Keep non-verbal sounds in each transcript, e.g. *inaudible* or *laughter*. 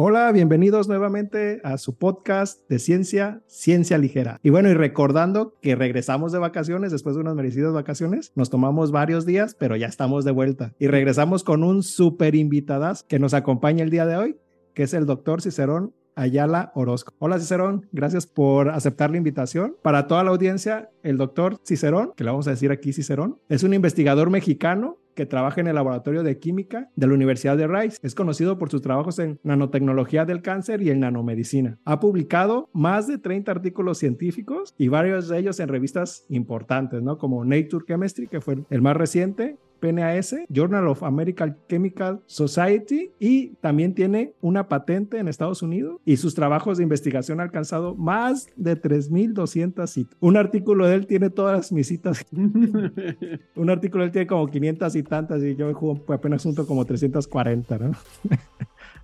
Hola, bienvenidos nuevamente a su podcast de ciencia, ciencia ligera. Y bueno, y recordando que regresamos de vacaciones, después de unas merecidas vacaciones, nos tomamos varios días, pero ya estamos de vuelta. Y regresamos con un súper invitadas que nos acompaña el día de hoy, que es el doctor Cicerón Ayala Orozco. Hola Cicerón, gracias por aceptar la invitación. Para toda la audiencia, el doctor Cicerón, que le vamos a decir aquí Cicerón, es un investigador mexicano que trabaja en el laboratorio de química de la Universidad de Rice. Es conocido por sus trabajos en nanotecnología del cáncer y en nanomedicina. Ha publicado más de 30 artículos científicos y varios de ellos en revistas importantes, ¿no? Como Nature Chemistry, que fue el más reciente, PNAS, Journal of American Chemical Society y también tiene una patente en Estados Unidos y sus trabajos de investigación han alcanzado más de 3.200 citas. Un artículo de él tiene todas mis citas. *laughs* Un artículo de él tiene como 500 y tantas y yo apenas junto como 340, ¿no?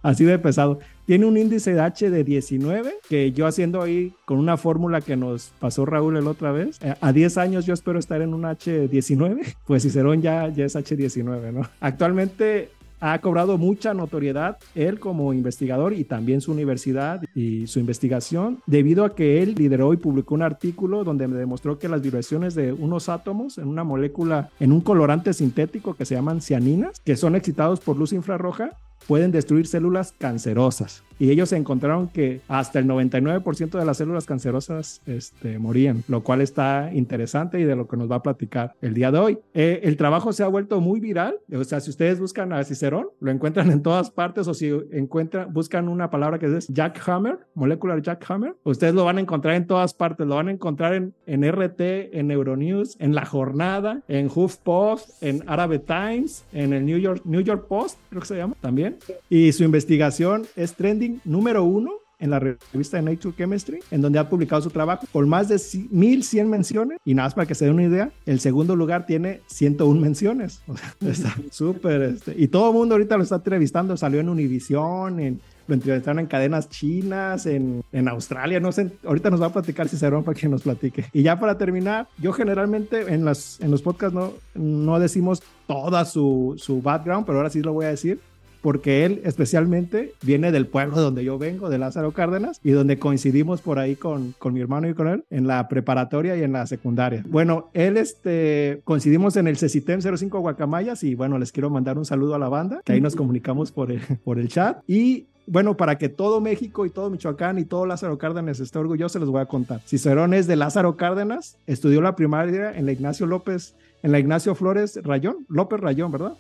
Así de pesado. Tiene un índice de H de 19, que yo haciendo ahí con una fórmula que nos pasó Raúl el otra vez. Eh, a 10 años yo espero estar en un H19, *laughs* pues Cicerón ya, es H19, ¿no? Actualmente ha cobrado mucha notoriedad él como investigador y también su universidad y su investigación debido a que él lideró y publicó un artículo donde demostró que las vibraciones de unos átomos en una molécula, en un colorante sintético que se llaman cianinas, que son excitados por luz infrarroja, pueden destruir células cancerosas. Y ellos encontraron que hasta el 99% de las células cancerosas este, morían, lo cual está interesante y de lo que nos va a platicar el día de hoy. Eh, el trabajo se ha vuelto muy viral, o sea, si ustedes buscan a Cicerón, lo encuentran en todas partes, o si encuentran, buscan una palabra que es jackhammer, molecular jackhammer, ustedes lo van a encontrar en todas partes, lo van a encontrar en, en RT, en Euronews, en La Jornada, en HuffPost, en Arabic Times, en el New York, New York Post, creo que se llama también. Y su investigación es trending número uno en la revista de Nature Chemistry, en donde ha publicado su trabajo con más de 1100 menciones. Y nada más para que se den una idea, el segundo lugar tiene 101 menciones. *laughs* O sea, está súper. Este, y todo el mundo ahorita lo está entrevistando. Salió en Univision, en, lo entrevistaron en cadenas chinas, en, en, Australia, no sé, ahorita nos va a platicar Cicerón para que nos platique. Y ya para terminar, yo generalmente en, las, en los podcasts no, no decimos toda su, su background, pero ahora sí lo voy a decir porque él especialmente viene del pueblo donde yo vengo, de Lázaro Cárdenas, y donde coincidimos por ahí con, con mi hermano y con él en la preparatoria y en la secundaria. Bueno, él, este, coincidimos en el CECITEM 05 Guacamayas y bueno, les quiero mandar un saludo a la banda, que ahí nos comunicamos por el, *laughs* por el chat. Y bueno, para que todo México y todo Michoacán y todo Lázaro Cárdenas esté orgulloso, les voy a contar. Cicerón es de Lázaro Cárdenas, estudió la primaria en la Ignacio López, en la Ignacio Flores Rayón, López Rayón, ¿verdad?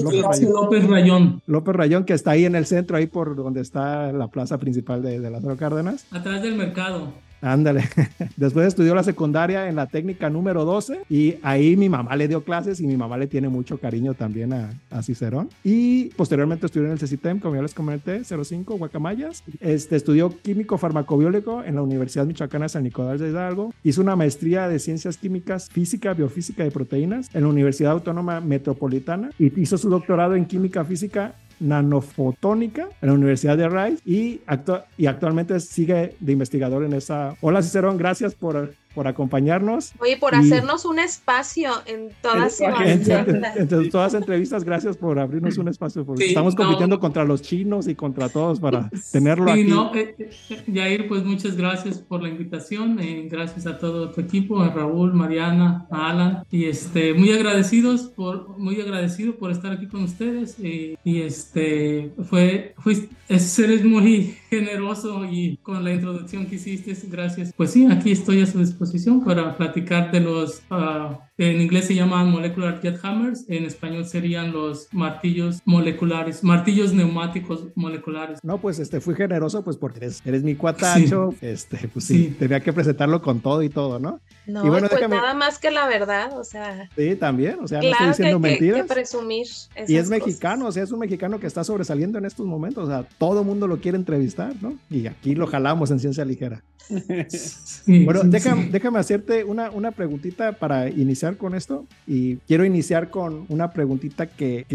López Rayón. López Rayón. López Rayón, que está ahí en el centro, ahí por donde está la plaza principal de, de Lázaro Cárdenas. Atrás del mercado. Ándale. *laughs* Después estudió la secundaria en la técnica número 12 y ahí mi mamá le dio clases y mi mamá le tiene mucho cariño también a, a Cicerón. Y posteriormente estudió en el CECITEM, como ya les comenté, 05, Guacamayas. Este, estudió químico farmacobiólico en la Universidad Michoacana San Nicolás de Hidalgo. Hizo una maestría de ciencias químicas, física, biofísica y proteínas en la Universidad Autónoma Metropolitana y hizo su doctorado en química física nanofotónica en la Universidad de Rice y, y actualmente sigue de investigador en esa. Hola Cicerón, gracias por por acompañarnos. Oye, por hacernos un espacio en todas entre, todas las entrevistas, gracias por abrirnos un espacio, porque estamos compitiendo contra los chinos y contra todos para tenerlo aquí. No, eh, eh, Yair, pues muchas gracias por la invitación, eh, gracias a todo tu equipo, a Raúl, Mariana, a Alan, y este, muy agradecidos por, muy agradecido por estar aquí con ustedes, y este, fue, fue, eres muy generoso y con la introducción que hiciste, gracias. Pues sí, aquí estoy a su disposición para platicar de los, uh, en inglés se llaman molecular jet hammers, en español serían los martillos moleculares, martillos neumáticos moleculares. No, pues este, fui generoso pues porque eres, eres mi cuatacho, este, pues sí, tenía que presentarlo con todo y todo, ¿no? No, y bueno, pues nada más que la verdad, o sea. Sí, también, o sea, no estoy diciendo que, mentiras. Que presumir y es mexicano, o sea, es un mexicano que está sobresaliendo en estos momentos, o sea, todo mundo lo quiere entrevistar, ¿no? Y aquí lo jalamos en Ciencia Ligera. bueno, déjame, déjame, hacerte una, una preguntita para iniciar con esto. Y quiero iniciar con una preguntita que,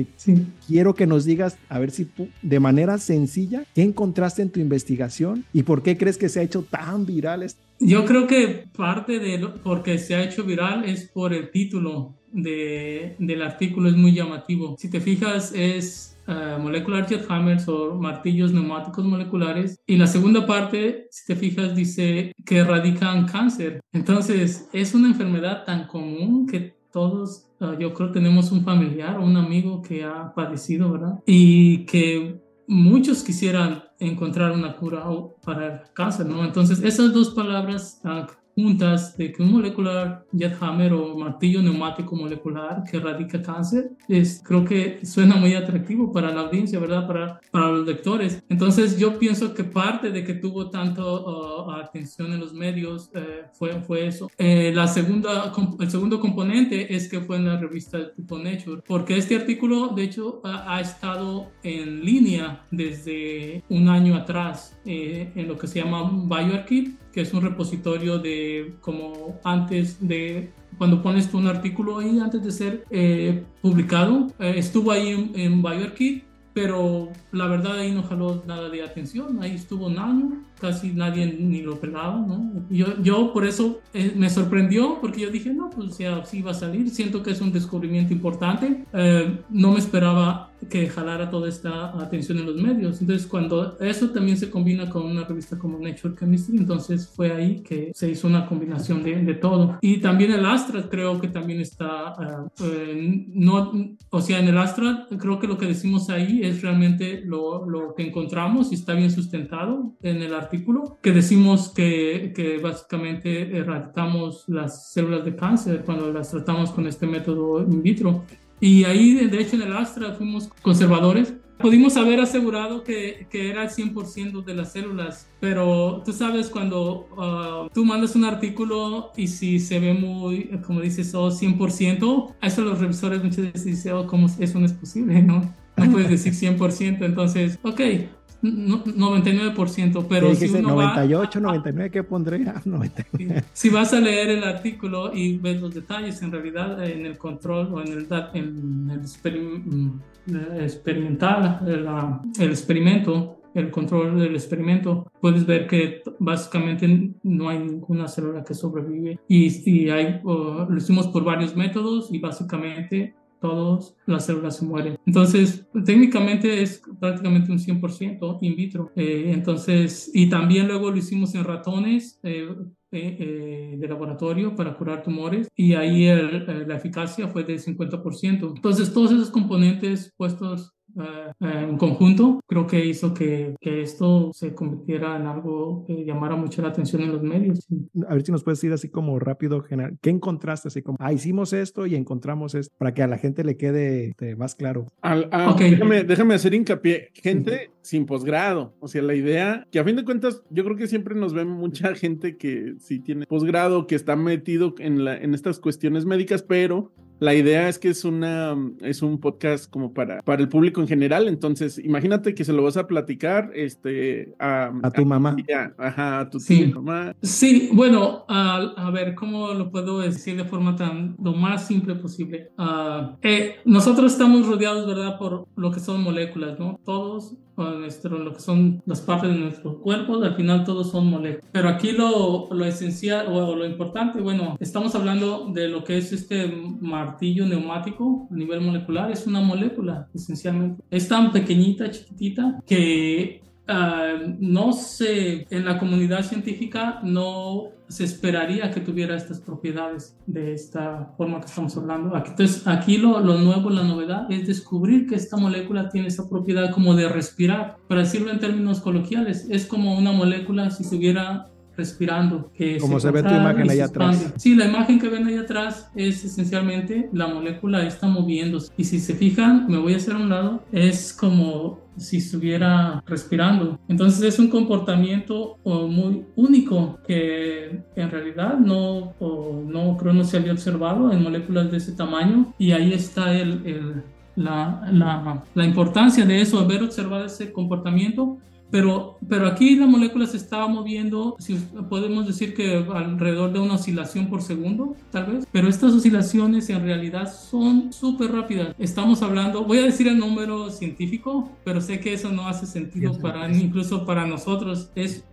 quiero que nos digas, a ver si de manera sencilla, ¿qué encontraste en tu investigación y por qué crees que se ha hecho tan viral esto? Yo creo que parte de lo porque se ha hecho viral es por el título de, del artículo es muy llamativo. Si te fijas, es uh, molecular jet hammers o martillos neumáticos moleculares. Y la segunda parte, si te fijas, dice que erradican cáncer. Entonces, es una enfermedad tan común que todos, uh, yo creo, tenemos un familiar o un amigo que ha padecido, ¿verdad? Y que muchos quisieran encontrar una cura para el cáncer, ¿no? Entonces, esas dos palabras uh, juntas de que un molecular hammer o martillo neumático molecular que erradica cáncer, es, creo que suena muy atractivo para la audiencia, ¿verdad? Para, para los lectores. Entonces yo pienso que parte de que tuvo tanto uh, atención en los medios eh, fue, fue eso. Eh, la segunda, el segundo componente es que fue en la revista tipo Nature, porque este artículo de hecho ha, ha estado en línea desde un año atrás eh, en lo que se llama BioArchive que es un repositorio de como antes de cuando pones un artículo ahí antes de ser eh, publicado. Eh, estuvo ahí en, en BioArchive, pero la verdad ahí no jaló nada de atención. Ahí estuvo un año casi nadie ni lo pelaba, ¿no? Yo, yo por eso eh, me sorprendió, porque yo dije, no, pues ya sí va a salir, siento que es un descubrimiento importante, eh, no me esperaba que jalara toda esta atención en los medios, entonces cuando eso también se combina con una revista como Nature Chemistry, entonces fue ahí que se hizo una combinación de, de todo. Y también el Astra creo que también está, eh, no, o sea, en el Astra creo que lo que decimos ahí es realmente lo, lo que encontramos y está bien sustentado en el artículo, que decimos que, que básicamente erradicamos las células de cáncer cuando las tratamos con este método in vitro. Y ahí, de hecho, en el Astra fuimos conservadores. Pudimos haber asegurado que, que era el 100% de las células, pero tú sabes cuando uh, tú mandas un artículo y si se ve muy, como dices, oh, 100%, a eso los revisores muchas veces dicen, oh, ¿cómo eso no es posible? No, no puedes decir 100%. Entonces, ok, 99%, pero si uno 98, 99, ¿qué pondría? *laughs* 99. Si vas a leer el artículo y ves los detalles, en realidad en el control o en el, en el mm, experimental, el, experimento, el control del experimento, puedes ver que básicamente no hay ninguna célula que sobrevive y, y hay, lo hicimos por varios métodos y básicamente todas las células se mueren. Entonces, técnicamente es prácticamente un 100% in vitro. Eh, entonces, y también luego lo hicimos en ratones. Eh, eh, de laboratorio para curar tumores y ahí la eficacia fue de 50%. Entonces, todos esos componentes puestos eh, en conjunto, creo que hizo que, que, esto se convirtiera en algo que llamara mucho la atención en los medios. A ver si nos puedes decir así como rápido, general, ¿qué encontraste? Así como, ah, hicimos esto y encontramos esto, para que a la gente le quede este, más claro. Al, ah, déjame, déjame, hacer hincapié, gente sin posgrado, o sea, la idea, que a fin de cuentas, yo creo que siempre nos ven mucha gente que sí tiene posgrado, que está metido en, la, en estas cuestiones médicas, pero la idea es que es una es un podcast como para, para el público en general, entonces imagínate que se lo vas a platicar este a, tu mamá. ajá, a tu sí. mamá. Sí, bueno, a ver, ¿cómo lo puedo decir de forma tan lo más simple posible? Ah, eh, nosotros estamos rodeados, ¿verdad?, por lo que son moléculas, ¿no? Todos nuestro, lo que son las partes de nuestro cuerpo, al final todos son moléculas. Pero aquí lo, lo esencial o lo importante, bueno, estamos hablando de lo que es este martillo neumático a nivel molecular, es una molécula esencialmente. Es tan pequeñita, chiquitita, que uh, no sé, en la comunidad científica no se esperaría que tuviera estas propiedades de esta forma que estamos hablando. Entonces, aquí lo, lo, nuevo, la novedad es descubrir que esta molécula tiene esa propiedad como de respirar. Para decirlo en términos coloquiales, es como una molécula si estuviera respirando. Que como se, ve tu imagen ahí atrás. Sí, la imagen que ven ahí atrás es esencialmente la molécula está moviéndose. Y si se fijan, me voy a hacer a un lado, es como si estuviera respirando. Entonces es un comportamiento muy único que en realidad no, no creo no se había observado en moléculas de ese tamaño y ahí está el, el la, la, la, importancia de eso, haber observado ese comportamiento pero, pero aquí la molécula se estaba moviendo, si podemos decir que alrededor de una oscilación por segundo, tal vez. Pero estas oscilaciones en realidad son súper rápidas. Estamos hablando, voy a decir el número científico, pero sé que eso no hace sentido para incluso para nosotros. Es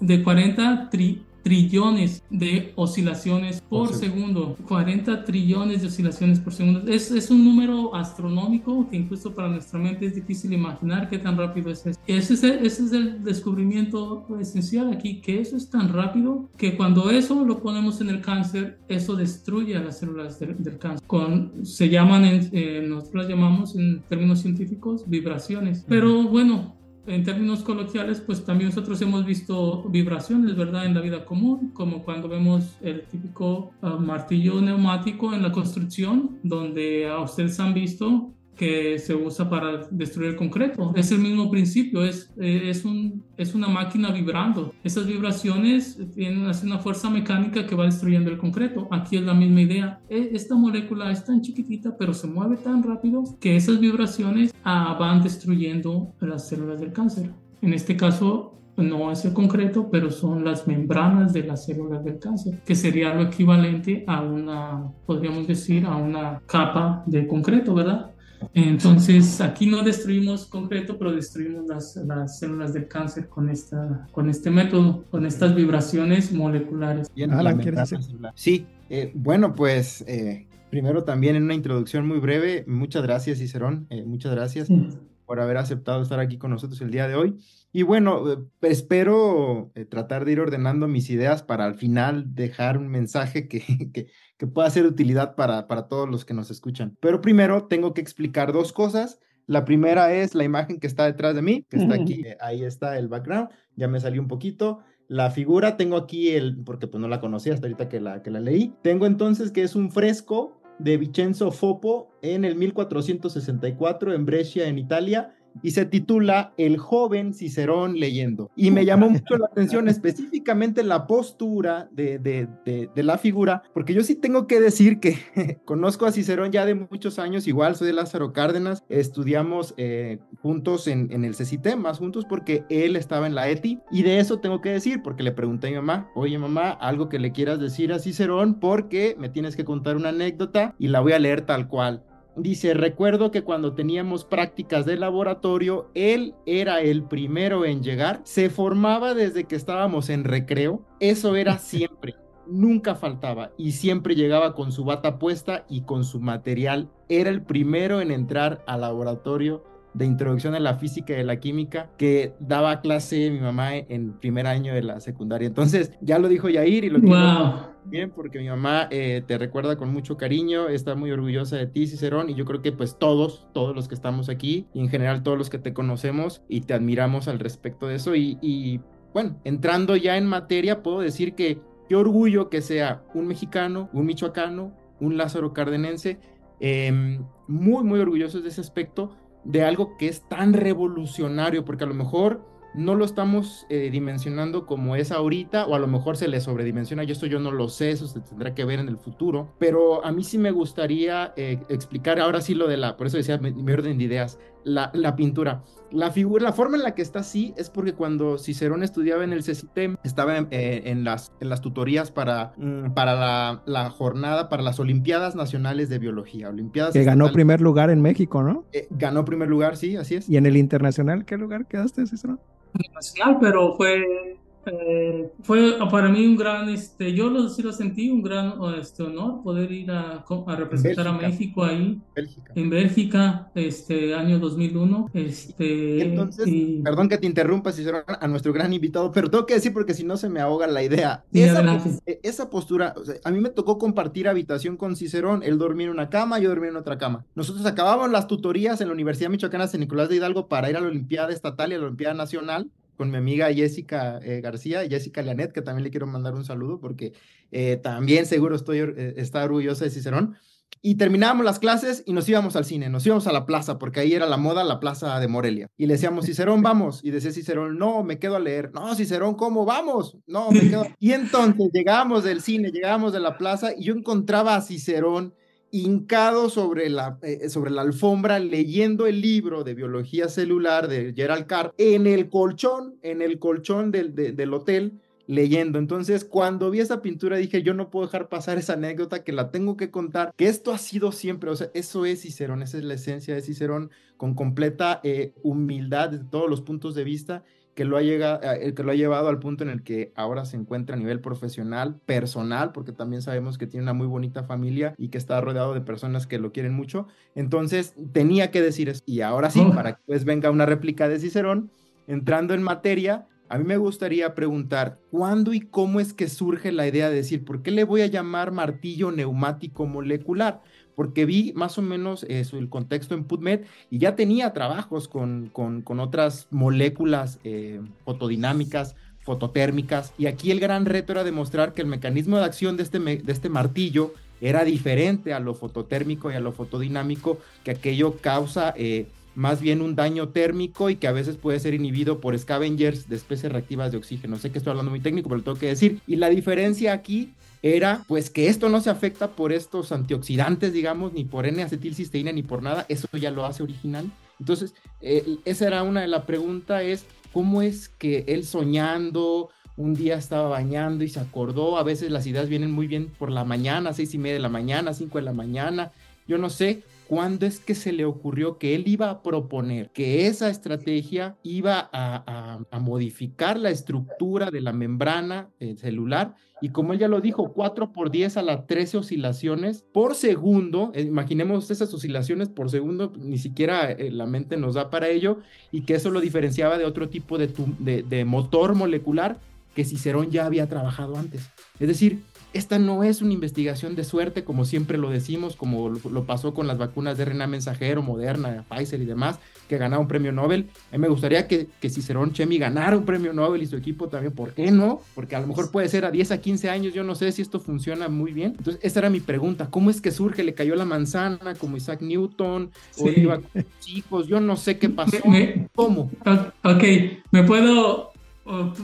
de 40 tri, trillones de oscilaciones por segundo. 40 trillones de oscilaciones por segundo. Es, es un número astronómico que incluso para nuestra mente es difícil imaginar qué tan rápido es eso. Ese es el, ese es el descubrimiento esencial aquí, que eso es tan rápido que cuando eso lo ponemos en el cáncer, eso destruye a las células del, cáncer. Con, se llaman, en, eh, nosotros las llamamos en términos científicos vibraciones. Pero bueno, en términos coloquiales, pues también nosotros hemos visto vibraciones, ¿verdad? En la vida común, como cuando vemos el típico ah, martillo neumático en la construcción, donde a ustedes han visto que se usa para destruir el concreto. Es el mismo principio, es, eh, es, un, es una máquina vibrando. Esas vibraciones tienen una fuerza mecánica que va destruyendo el concreto. Aquí es la misma idea. E, esta molécula es tan chiquitita, pero se mueve tan rápido que esas vibraciones ah, van destruyendo las células del cáncer. En este caso, no es el concreto, pero son las membranas de las células del cáncer, que sería lo equivalente a una, podríamos decir, a una capa de concreto, ¿verdad? Entonces, aquí no destruimos concreto, pero destruimos las, las, células del cáncer con, esta, con este método, con estas vibraciones moleculares. Bien, Sí, eh, bueno, pues eh, primero también en una introducción muy breve, muchas gracias, Cicerón, eh, muchas gracias por haber aceptado estar aquí con nosotros el día de hoy. Y bueno, espero tratar de ir ordenando mis ideas para al final dejar un mensaje que, *laughs* que, que pueda ser de utilidad para, para todos los que nos escuchan. Pero primero tengo que explicar dos cosas. La primera es la imagen que está detrás de mí, que está aquí, eh, ahí está el background, ya me salió un poquito. La figura tengo aquí el, porque pues no la conocía hasta ahorita que la, que la leí. Tengo entonces que es un fresco de Vincenzo Fopo en el 1464 en Brescia, en Italia, y se titula El joven Cicerón leyendo. Y me llamó mucho la atención *laughs* específicamente la postura de, de, de, la figura, porque yo sí tengo que decir que *laughs* conozco a Cicerón ya de muchos años, igual soy de Lázaro Cárdenas, estudiamos eh, juntos en, en el CCT, más juntos porque él estaba en la ETI, y de eso tengo que decir, porque le pregunté a mi mamá, oye mamá, algo que le quieras decir a Cicerón, porque me tienes que contar una anécdota y la voy a leer tal cual. Dice, recuerdo que cuando teníamos prácticas de laboratorio, él era el primero en llegar, se formaba desde que estábamos en recreo, eso era *laughs* siempre, nunca faltaba. Y siempre llegaba con su bata puesta y con su material, era el primero en entrar al laboratorio de introducción a la física y de la química que daba clase mi mamá en primer año de la secundaria. Entonces, ya lo dijo Yair y lo quiero bien porque mi mamá eh, te recuerda con mucho cariño, está muy orgullosa de ti, Cicerón, y yo creo que pues todos, todos los que estamos aquí y en general todos los que te conocemos y te admiramos al respecto de eso. Y, y bueno, entrando ya en materia, puedo decir que qué orgullo que sea un mexicano, un michoacano, un Lázaro Cardenense, em, muy, muy orgullosos de ese aspecto de algo que es tan revolucionario, porque a lo mejor no lo estamos eh, dimensionando como es ahorita, o a lo mejor se le sobredimensiona, y esto yo no lo sé, eso se tendrá que ver en el futuro, pero a mí sí me gustaría eh, explicar ahora sí lo de la, por eso decía mi, orden de ideas, la, la, pintura. La figura, la forma en la que está así es porque cuando Cicerón estudiaba en el CECITEM, estaba eh, en, las, en las tutorías para, mm, para la, la, jornada, para las Olimpiadas Nacionales de Biología. Olimpiadas que ganó primer lugar en México, ¿no? ganó primer lugar, sí, así es. ¿Y en el internacional qué lugar quedaste, Cicerón? nacional, pero fue eh, fue para mí un gran, este, yo lo, sí lo sentí, un gran este, honor poder ir a, a representar a México ahí, en Bélgica, este año 2001. Este, Entonces, perdón que te interrumpa, si a nuestro gran invitado, pero tengo que decir porque si no se me ahoga la idea. esa, e, esa, postura, a mí me tocó compartir habitación con Cicerón, él dormía en una cama, yo dormía en otra cama. Nosotros acabábamos las tutorías en la Universidad Michoacana San Nicolás de Hidalgo para ir a la Olimpiada Estatal y a la Olimpiada Nacional con mi amiga Jessica eh, García, Jessica Leanet, que también le quiero mandar un saludo porque eh, también seguro estoy, eh, está orgullosa de Cicerón. Y terminábamos las clases y nos íbamos al cine, nos íbamos a la plaza, porque ahí era la moda, la plaza de Morelia. Y le decíamos, Cicerón, vamos. Y decía Cicerón, no, me quedo a leer. No, Cicerón, ¿cómo vamos? No, me quedo. *laughs* Y entonces llegábamos del cine, llegábamos de la plaza y yo encontraba a Cicerón hincado sobre la, eh, sobre la alfombra leyendo el libro de biología celular de Gerald Carr en el colchón, en el colchón del, del hotel leyendo. Entonces, cuando vi esa pintura dije, yo no puedo dejar pasar esa anécdota que la tengo que contar, que esto ha sido siempre, o sea, eso es Cicerón, esa es la esencia de Cicerón, con completa eh, humildad de todos los puntos de vista que lo, ha llegado, eh, que lo ha llevado al punto en el que ahora se encuentra a nivel profesional, personal, porque también sabemos que tiene una muy bonita familia y que está rodeado de personas que lo quieren mucho. Entonces, tenía que decir eso. Y ahora sí, oh. para que pues venga una réplica de Cicerón, entrando en materia, a mí me gustaría preguntar, ¿cuándo y cómo es que surge la idea de decir, ¿por qué le voy a llamar martillo neumático molecular? Porque vi más o menos eso, el contexto en PubMed y ya tenía trabajos con, con, otras moléculas eh, fotodinámicas, fototérmicas, y aquí el gran reto era demostrar que el mecanismo de acción de este, de este martillo era diferente a lo fototérmico y a lo fotodinámico, que aquello causa eh, más bien un daño térmico y que a veces puede ser inhibido por scavengers de especies reactivas de oxígeno. Sé que estoy hablando muy técnico, pero lo tengo que decir. Y la diferencia aquí era pues que esto no se afecta por estos antioxidantes, digamos, ni por N-acetilcisteína ni por nada, eso ya lo hace original. Entonces, eh, esa era una de las preguntas, es cómo es que él soñando, un día estaba bañando y se acordó, a veces las ideas vienen muy bien por la mañana, seis y media de la mañana, cinco de la mañana, yo no sé, ¿Cuándo es que se le ocurrió que él iba a proponer que esa estrategia iba a, modificar la estructura de la membrana eh, celular? Y como él ya lo dijo, 4 por 10 a las 13 oscilaciones por segundo, eh, imaginemos esas oscilaciones por segundo, ni siquiera eh, la mente nos da para ello, y que eso lo diferenciaba de otro tipo de, de motor molecular que Cicerón ya había trabajado antes. Es decir, esta no es una investigación de suerte, como siempre lo decimos, como lo, pasó con las vacunas de RNA mensajero, Moderna, Pfizer y demás, que ganaron un premio Nobel. A mí me gustaría que, que Cicerón Chemi ganara un premio Nobel y su equipo también. ¿Por qué no? Porque a lo mejor puede ser a 10 a 15 años, yo no sé si esto funciona muy bien. Entonces, esa era mi pregunta. ¿Cómo es que surge? ¿Le cayó la manzana como Isaac Newton? ¿O iba con chicos? Yo no sé qué pasó. ¿Cómo? Ok, me puedo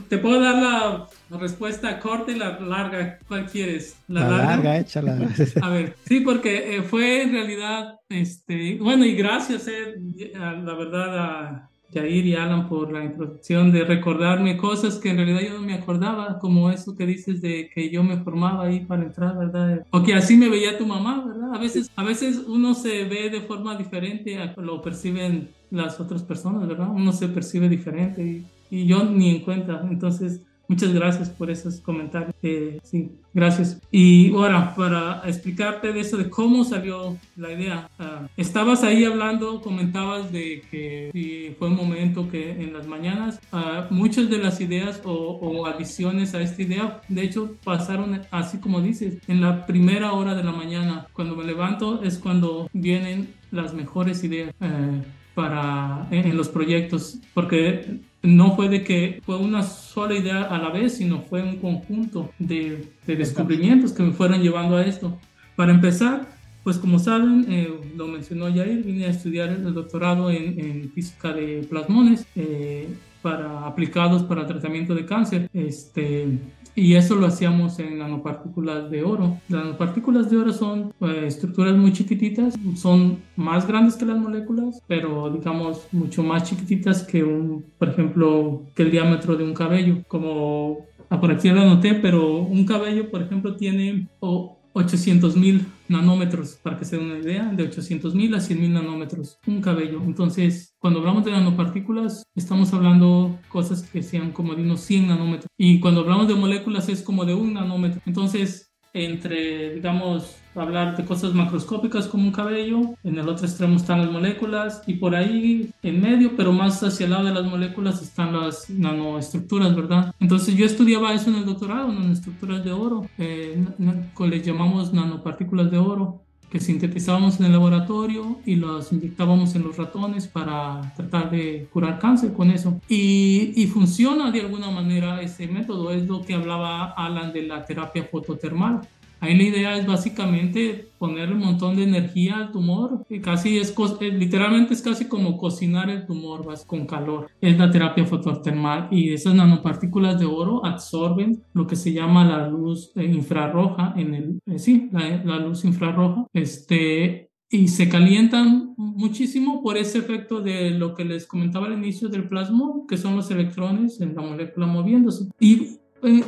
te puedo dar la, respuesta corta y la larga. ¿Cuál quieres? La, larga, échala. *laughs* A ver, sí, porque eh, fue en realidad, este, bueno, y gracias, eh, la verdad, a Jair y Alan por la introducción de recordarme cosas que en realidad yo no me acordaba, como eso que dices de que yo me formaba ahí para entrar, ¿verdad? O que así me veía tu mamá, ¿verdad? A veces, a veces uno se ve de forma diferente a lo perciben las otras personas, ¿verdad? Uno se percibe diferente y y yo ni en cuenta. Entonces, muchas gracias por esos comentarios. Eh, sí, gracias. Y ahora, para explicarte de eso, de cómo salió la idea. Ah, estabas ahí hablando, comentabas de que fue un momento que en las mañanas uh, muchas de las ideas o, o, adiciones a esta idea, de hecho, pasaron así como dices, en la primera hora de la mañana. Cuando me levanto es cuando vienen las mejores ideas. Eh, para en, los proyectos porque no fue de que fue una sola idea a la vez, sino fue un conjunto de, descubrimientos que me fueron llevando a esto. Para empezar, pues como saben, eh, lo mencionó Jair, vine a estudiar el doctorado en, física de plasmones eh, para aplicados para tratamiento de cáncer. Este, y eso lo hacíamos en nanopartículas de oro. Las nanopartículas de oro son eh, estructuras muy chiquititas, son más grandes que las moléculas, pero digamos mucho más chiquititas que un, por ejemplo, que el diámetro de un cabello. Como por aquí lo anoté, pero un cabello, por ejemplo, tiene 800 mil nanómetros, para que se den una idea, de 800 mil a 100 mil nanómetros, un cabello. Entonces, cuando hablamos de nanopartículas, estamos hablando cosas que sean como de unos 100 nanómetros. Y cuando hablamos de moléculas es como de un nanómetro. Entonces, entre, digamos, hablar de cosas macroscópicas como un cabello, en el otro extremo están las moléculas y por ahí en medio, pero más hacia el lado de las moléculas están las nanoestructuras, ¿verdad? Entonces yo estudiaba eso en el doctorado, nanoestructuras de oro, eh, les llamamos nanopartículas de oro que sintetizábamos en el laboratorio y los inyectábamos en los ratones para tratar de curar cáncer con eso. Y, y, funciona de alguna manera ese método, es lo que hablaba Alan de la terapia fototermal. Ahí la idea es básicamente poner un montón de energía al tumor. Casi es, eh, literalmente es casi como cocinar el tumor con calor. Es la terapia fototermal y esas nanopartículas de oro absorben lo que se llama la luz eh, infrarroja en el, eh, sí, la, la luz infrarroja. Este, y se calientan muchísimo por ese efecto de lo que les comentaba al inicio del plasma, que son los electrones en la molécula moviéndose. Y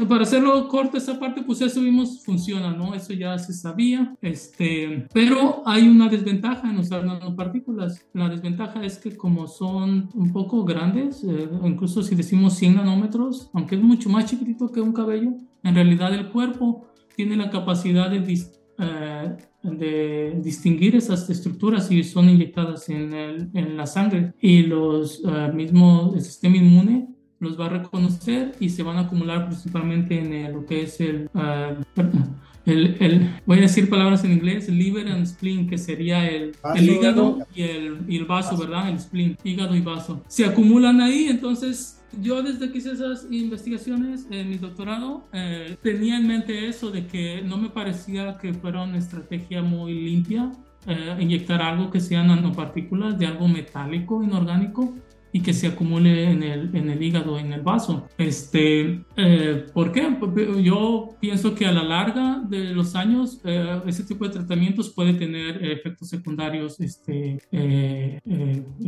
para hacerlo corto esa parte, pues eso vimos funciona, ¿no? Eso ya se sabía, este, pero hay una desventaja en usar nanopartículas. La desventaja es que como son un poco grandes, eh, incluso si decimos 100 nanómetros, aunque es mucho más chiquitito que un cabello, en realidad el cuerpo tiene la capacidad de, eh, de distinguir esas estructuras si son inyectadas en, el, en la sangre y los uh, mismo el sistema inmune los va a reconocer y se van a acumular principalmente en lo que es el, uh, el, el, voy a decir palabras en inglés, liver and spleen, que sería el, el hígado y el, y el vaso, ¿verdad? El spleen, hígado y vaso. Se acumulan ahí, entonces yo desde que hice esas investigaciones en mi doctorado eh, tenía en mente eso de que no me parecía que fuera una estrategia muy limpia eh, inyectar algo que sea nanopartículas de algo metálico, inorgánico, y que se acumule en el, en el hígado, en el vaso. Este, eh, ¿Por qué? Yo pienso que a la larga de los años eh, ese tipo de tratamientos puede tener efectos secundarios este, eh,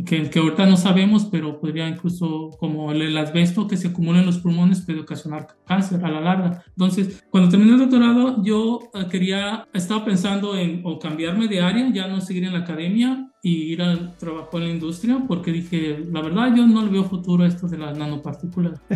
que, que, ahorita no sabemos, pero podría incluso como el, asbesto que se acumula en los pulmones puede ocasionar cáncer a la larga. Entonces, cuando terminé el doctorado, yo quería, estaba pensando en o cambiarme de área, ya no seguir en la academia y ir al trabajo en la industria porque dije, la verdad yo no le veo futuro a esto de las nanopartículas. *laughs*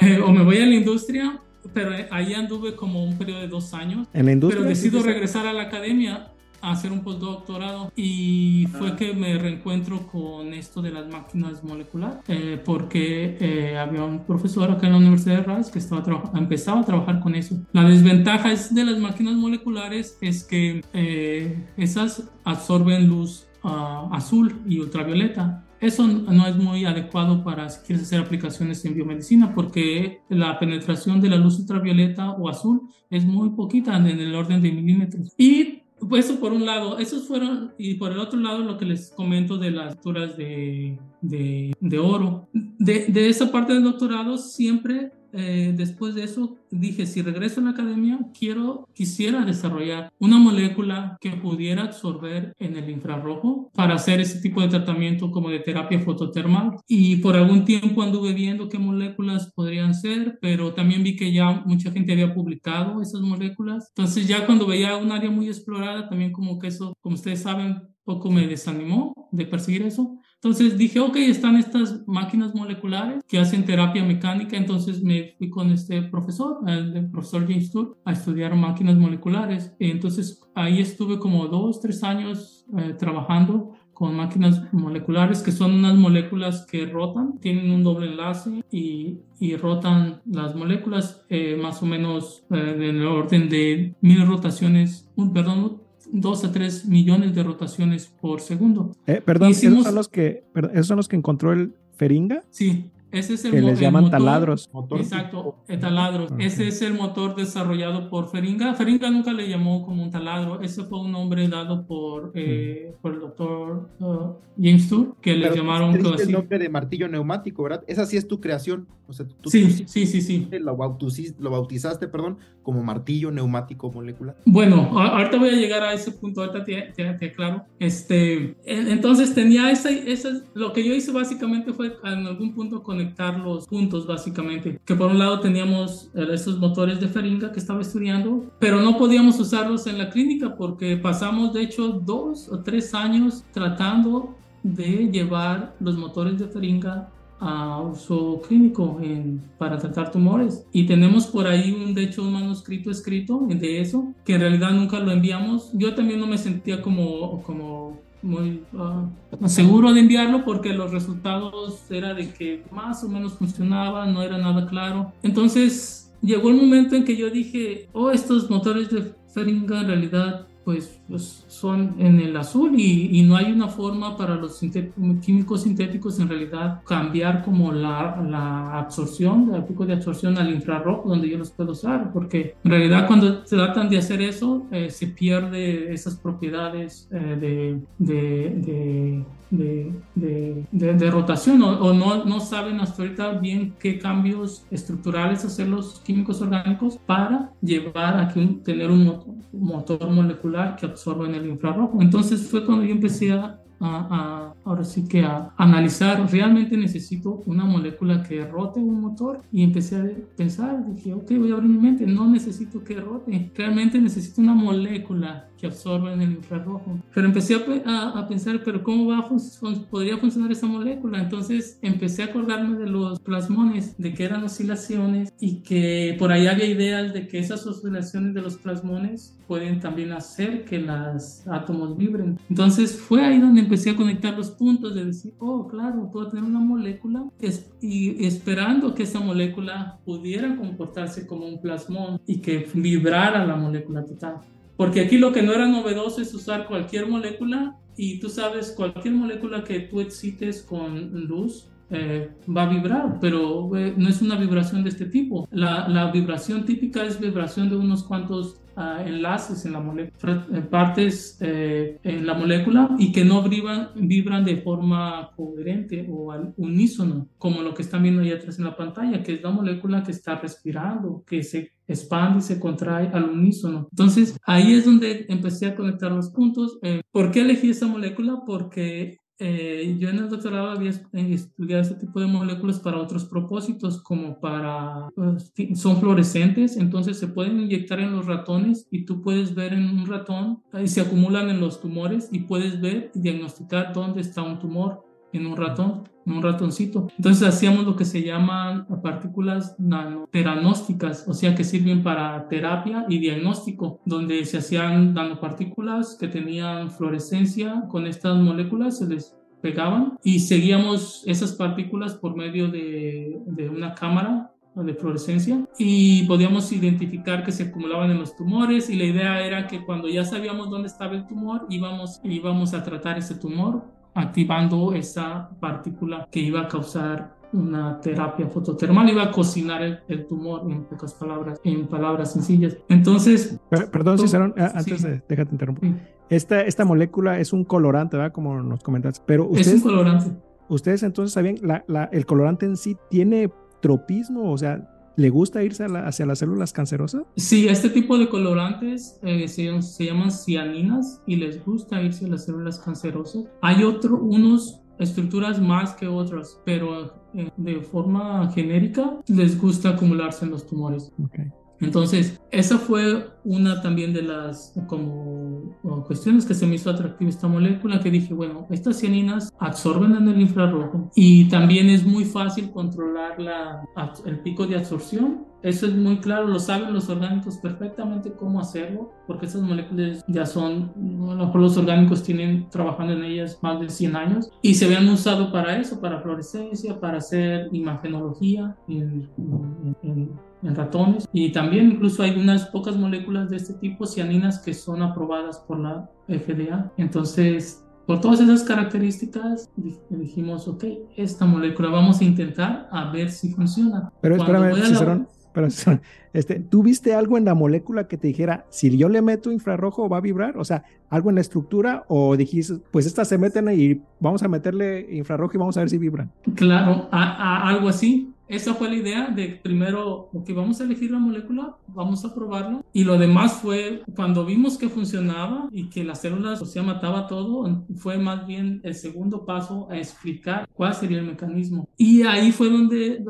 Eh, o me voy a la industria, pero ahí anduve como un periodo de dos años. ¿En la industria? Pero decido regresar a la academia a hacer un postdoctorado y fue que me reencuentro con esto de las máquinas moleculares eh, porque eh, había un profesor acá en la Universidad de Rice que estaba empezaba a trabajar con eso. La desventaja es de las máquinas moleculares es que eh, esas absorben luz uh, azul y ultravioleta eso no es muy adecuado para si quieres hacer aplicaciones en biomedicina porque la penetración de la luz ultravioleta o azul es muy poquita en el orden de milímetros. Y eso por un lado, esos fueron, y por el otro lado lo que les comento de las alturas de, de, de oro. De, de, esa parte del doctorado siempre eh, después de eso dije, si regreso a la academia, quiero, quisiera desarrollar una molécula que pudiera absorber en el infrarrojo para hacer ese tipo de tratamiento como de terapia fototermal. Y por algún tiempo anduve viendo qué moléculas podrían ser, pero también vi que ya mucha gente había publicado esas moléculas. Entonces ya cuando veía un área muy explorada, también como que eso, como ustedes saben, poco me desanimó de perseguir eso. Entonces dije, ok, están estas máquinas moleculares que hacen terapia mecánica, entonces me fui con este profesor, el profesor James Tour, a estudiar máquinas moleculares. Entonces ahí estuve como dos, tres años eh, trabajando con máquinas moleculares, que son unas moléculas que rotan, tienen un doble enlace y, y rotan las moléculas eh, más o menos eh, en el orden de mil rotaciones, un, perdón, 2 a 3 millones de rotaciones por segundo. Eh, perdón, ¿esos, son los que, ¿esos son los que encontró el Feringa? Sí, ese es el que les llaman taladros. exacto, taladros. Ese es el motor desarrollado por Feringa. Feringa nunca le llamó como un taladro. Ese fue un nombre dado por, eh, por el doctor uh, James Tour, que le llamaron el nombre de martillo neumático, ¿verdad? Esa sí es tu creación. O sea, tú, sí, sí, sí, sí. Lo, bautizaste, lo bautizaste, perdón, como martillo neumático molecular. Bueno, ahorita voy a llegar a ese punto, ahorita te, te, aclaro. Este, entonces tenía esa, esa, lo que yo hice básicamente fue en algún punto con conectar los puntos básicamente. Que por un lado teníamos eh, estos motores de Feringa que estaba estudiando, pero no podíamos usarlos en la clínica porque pasamos de hecho dos o tres años tratando de llevar los motores de Feringa a uso clínico en, para tratar tumores. Y tenemos por ahí, un, de hecho, un manuscrito escrito de eso, que en realidad nunca lo enviamos. Yo también no me sentía como, como muy uh, seguro de enviarlo porque los resultados era de que más o menos funcionaba, no era nada claro. Entonces llegó el momento en que yo dije, oh, estos motores de Feringa en realidad pues, pues, son en el azul y, no hay una forma para los químicos sintéticos en realidad cambiar como la, la absorción, el pico de absorción al infrarrojo donde yo los puedo usar, porque en realidad cuando tratan de hacer eso eh, se pierde esas propiedades eh, de, de, de, rotación o, no, no, saben hasta ahorita bien qué cambios estructurales hacer los químicos orgánicos para llevar a tener un motor molecular que absorba en el infrarrojo. Entonces fue cuando yo empecé a a, ahora sí que a analizar, realmente necesito una molécula que rote un motor y empecé a pensar, dije, ok, voy a abrir mi mente, no necesito que rote, realmente necesito una molécula que absorba en el infrarrojo. Pero empecé a, a, pensar, pero ¿cómo va podría funcionar esa molécula? Entonces empecé a acordarme de los plasmones, de que eran oscilaciones y que por ahí había ideas de que esas oscilaciones de los plasmones pueden también hacer que los átomos vibren. Entonces fue ahí donde empecé a conectar los puntos de decir, oh, claro, puedo tener una molécula y esperando que esa molécula pudiera comportarse como un plasmón y que vibrara la molécula total. Porque aquí lo que no era novedoso es usar cualquier molécula y tú sabes, cualquier molécula que tú excites con luz eh, va a vibrar, pero eh, no es una vibración de este tipo. La, la vibración típica es vibración de unos cuantos enlaces en la molécula, partes eh, en la molécula y que no vibran, vibran de forma coherente o al unísono, como lo que están viendo ahí atrás en la pantalla, que es la molécula que está respirando, que se expande y se contrae al unísono. Entonces, ahí es donde empecé a conectar los puntos. Eh, ¿Por qué elegí esa molécula? Porque eh, yo en el doctorado había estudiado este tipo de moléculas para otros propósitos, como para, pues, son fluorescentes, entonces se pueden inyectar en los ratones y tú puedes ver en un ratón, y se acumulan en los tumores y puedes ver y diagnosticar dónde está un tumor en un ratón, en un ratoncito. Entonces hacíamos lo que se llaman partículas nanoteranósticas, o sea que sirven para terapia y diagnóstico, donde se hacían nanopartículas que tenían fluorescencia con estas moléculas, se les pegaban y seguíamos esas partículas por medio de, de una cámara de fluorescencia y podíamos identificar que se acumulaban en los tumores y la idea era que cuando ya sabíamos dónde estaba el tumor íbamos, íbamos a tratar ese tumor activando esa partícula que iba a causar una terapia fototermal, iba a cocinar el, tumor, en pocas palabras, en palabras sencillas. Entonces... perdón, Cicerón, antes de, déjate interrumpir. Esta, esta molécula es un colorante, ¿verdad? Como nos comentaste. Pero ustedes, es un colorante. Ustedes entonces sabían, la, la, el colorante en sí tiene tropismo, o sea, ¿Le gusta irse hacia las células cancerosas? Sí, este tipo de colorantes eh, se, se, llaman cianinas y les gusta irse a las células cancerosas. Hay otro, unos estructuras más que otras, pero eh, de forma genérica les gusta acumularse en los tumores. Okay. Entonces, esa fue una también de las como cuestiones que se me hizo atractiva esta molécula, que dije, bueno, estas cianinas absorben en el infrarrojo y también es muy fácil controlar la, el pico de absorción. Eso es muy claro, lo saben los orgánicos perfectamente cómo hacerlo, porque esas moléculas ya son, a lo mejor los orgánicos tienen trabajando en ellas más de 100 años y se habían usado para eso, para fluorescencia, para hacer imagenología en, en en ratones y también incluso hay unas pocas moléculas de este tipo, cianinas, que son aprobadas por la FDA. Entonces, por todas esas características, dijimos, ok, esta molécula vamos a intentar a ver si funciona. Pero espérame, pero, este, ¿tú viste algo en la molécula que te dijera, si yo le meto infrarrojo va a vibrar? O sea, algo en la estructura o dijiste, pues estas se meten y vamos a meterle infrarrojo y vamos a ver si vibran. Claro, a, algo así esa fue la idea de primero, ok, vamos a elegir la molécula, vamos a probarla. Y lo demás fue, cuando vimos que funcionaba y que las células, o sea, mataba todo, fue más bien el segundo paso a explicar cuál sería el mecanismo. Y ahí fue donde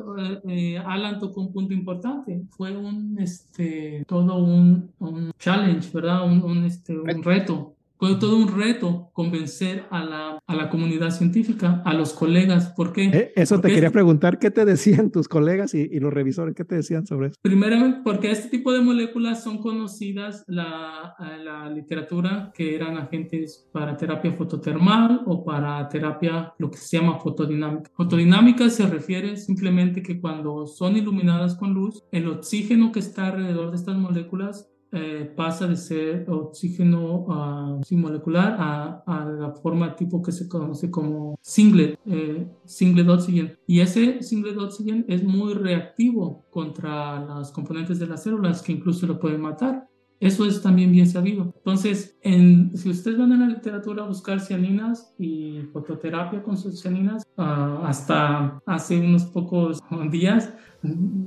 eh, Alan tocó un punto importante. Fue un, este, todo un, un challenge, ¿verdad? Un, un, este, un reto fue todo un reto convencer a la, a la comunidad científica, a los colegas. ¿Por qué? Eh, eso te quería preguntar, ¿qué te decían tus colegas y, y, los revisores? ¿Qué te decían sobre eso? Primeramente, porque este tipo de moléculas son conocidas la, la literatura que eran agentes para terapia fototermal o para terapia, lo que se llama fotodinámica. Fotodinámica se refiere simplemente que cuando son iluminadas con luz, el oxígeno que está alrededor de estas moléculas eh, pasa de ser oxígeno uh, molecular a, a, la forma tipo que se conoce como singlet, eh, singlet oxygen. Y ese singlet oxygen es muy reactivo contra las componentes de las células que incluso lo pueden matar. Eso es también bien sabido. Entonces, en, si ustedes van a la literatura a buscar cianinas y fototerapia con sus cianinas, ah, hasta hace unos pocos días,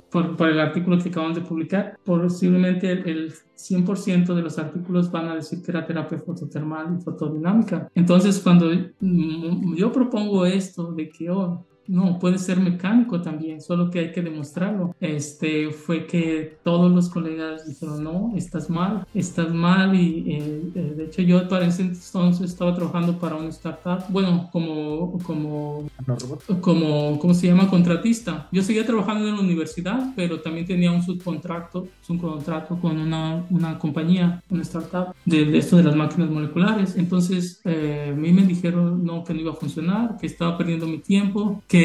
por, el artículo que acabamos de publicar, posiblemente el, 100% de los artículos van a decir que era terapia fototermal y fotodinámica. Entonces, cuando yo propongo esto de que, oh, no, puede ser mecánico también, solo que hay que demostrarlo. Este fue que todos los colegas dijeron, no, estás mal, estás mal y eh, eh, de hecho yo para ese entonces estaba trabajando para una startup, bueno, como, como, como, ¿cómo se llama? Contratista. Yo seguía trabajando en la universidad, pero también tenía un subcontrato, un contrato con una, una compañía, una startup de, esto de las máquinas moleculares. Entonces eh, a mí me dijeron, no, que no iba a funcionar, que estaba perdiendo mi tiempo, que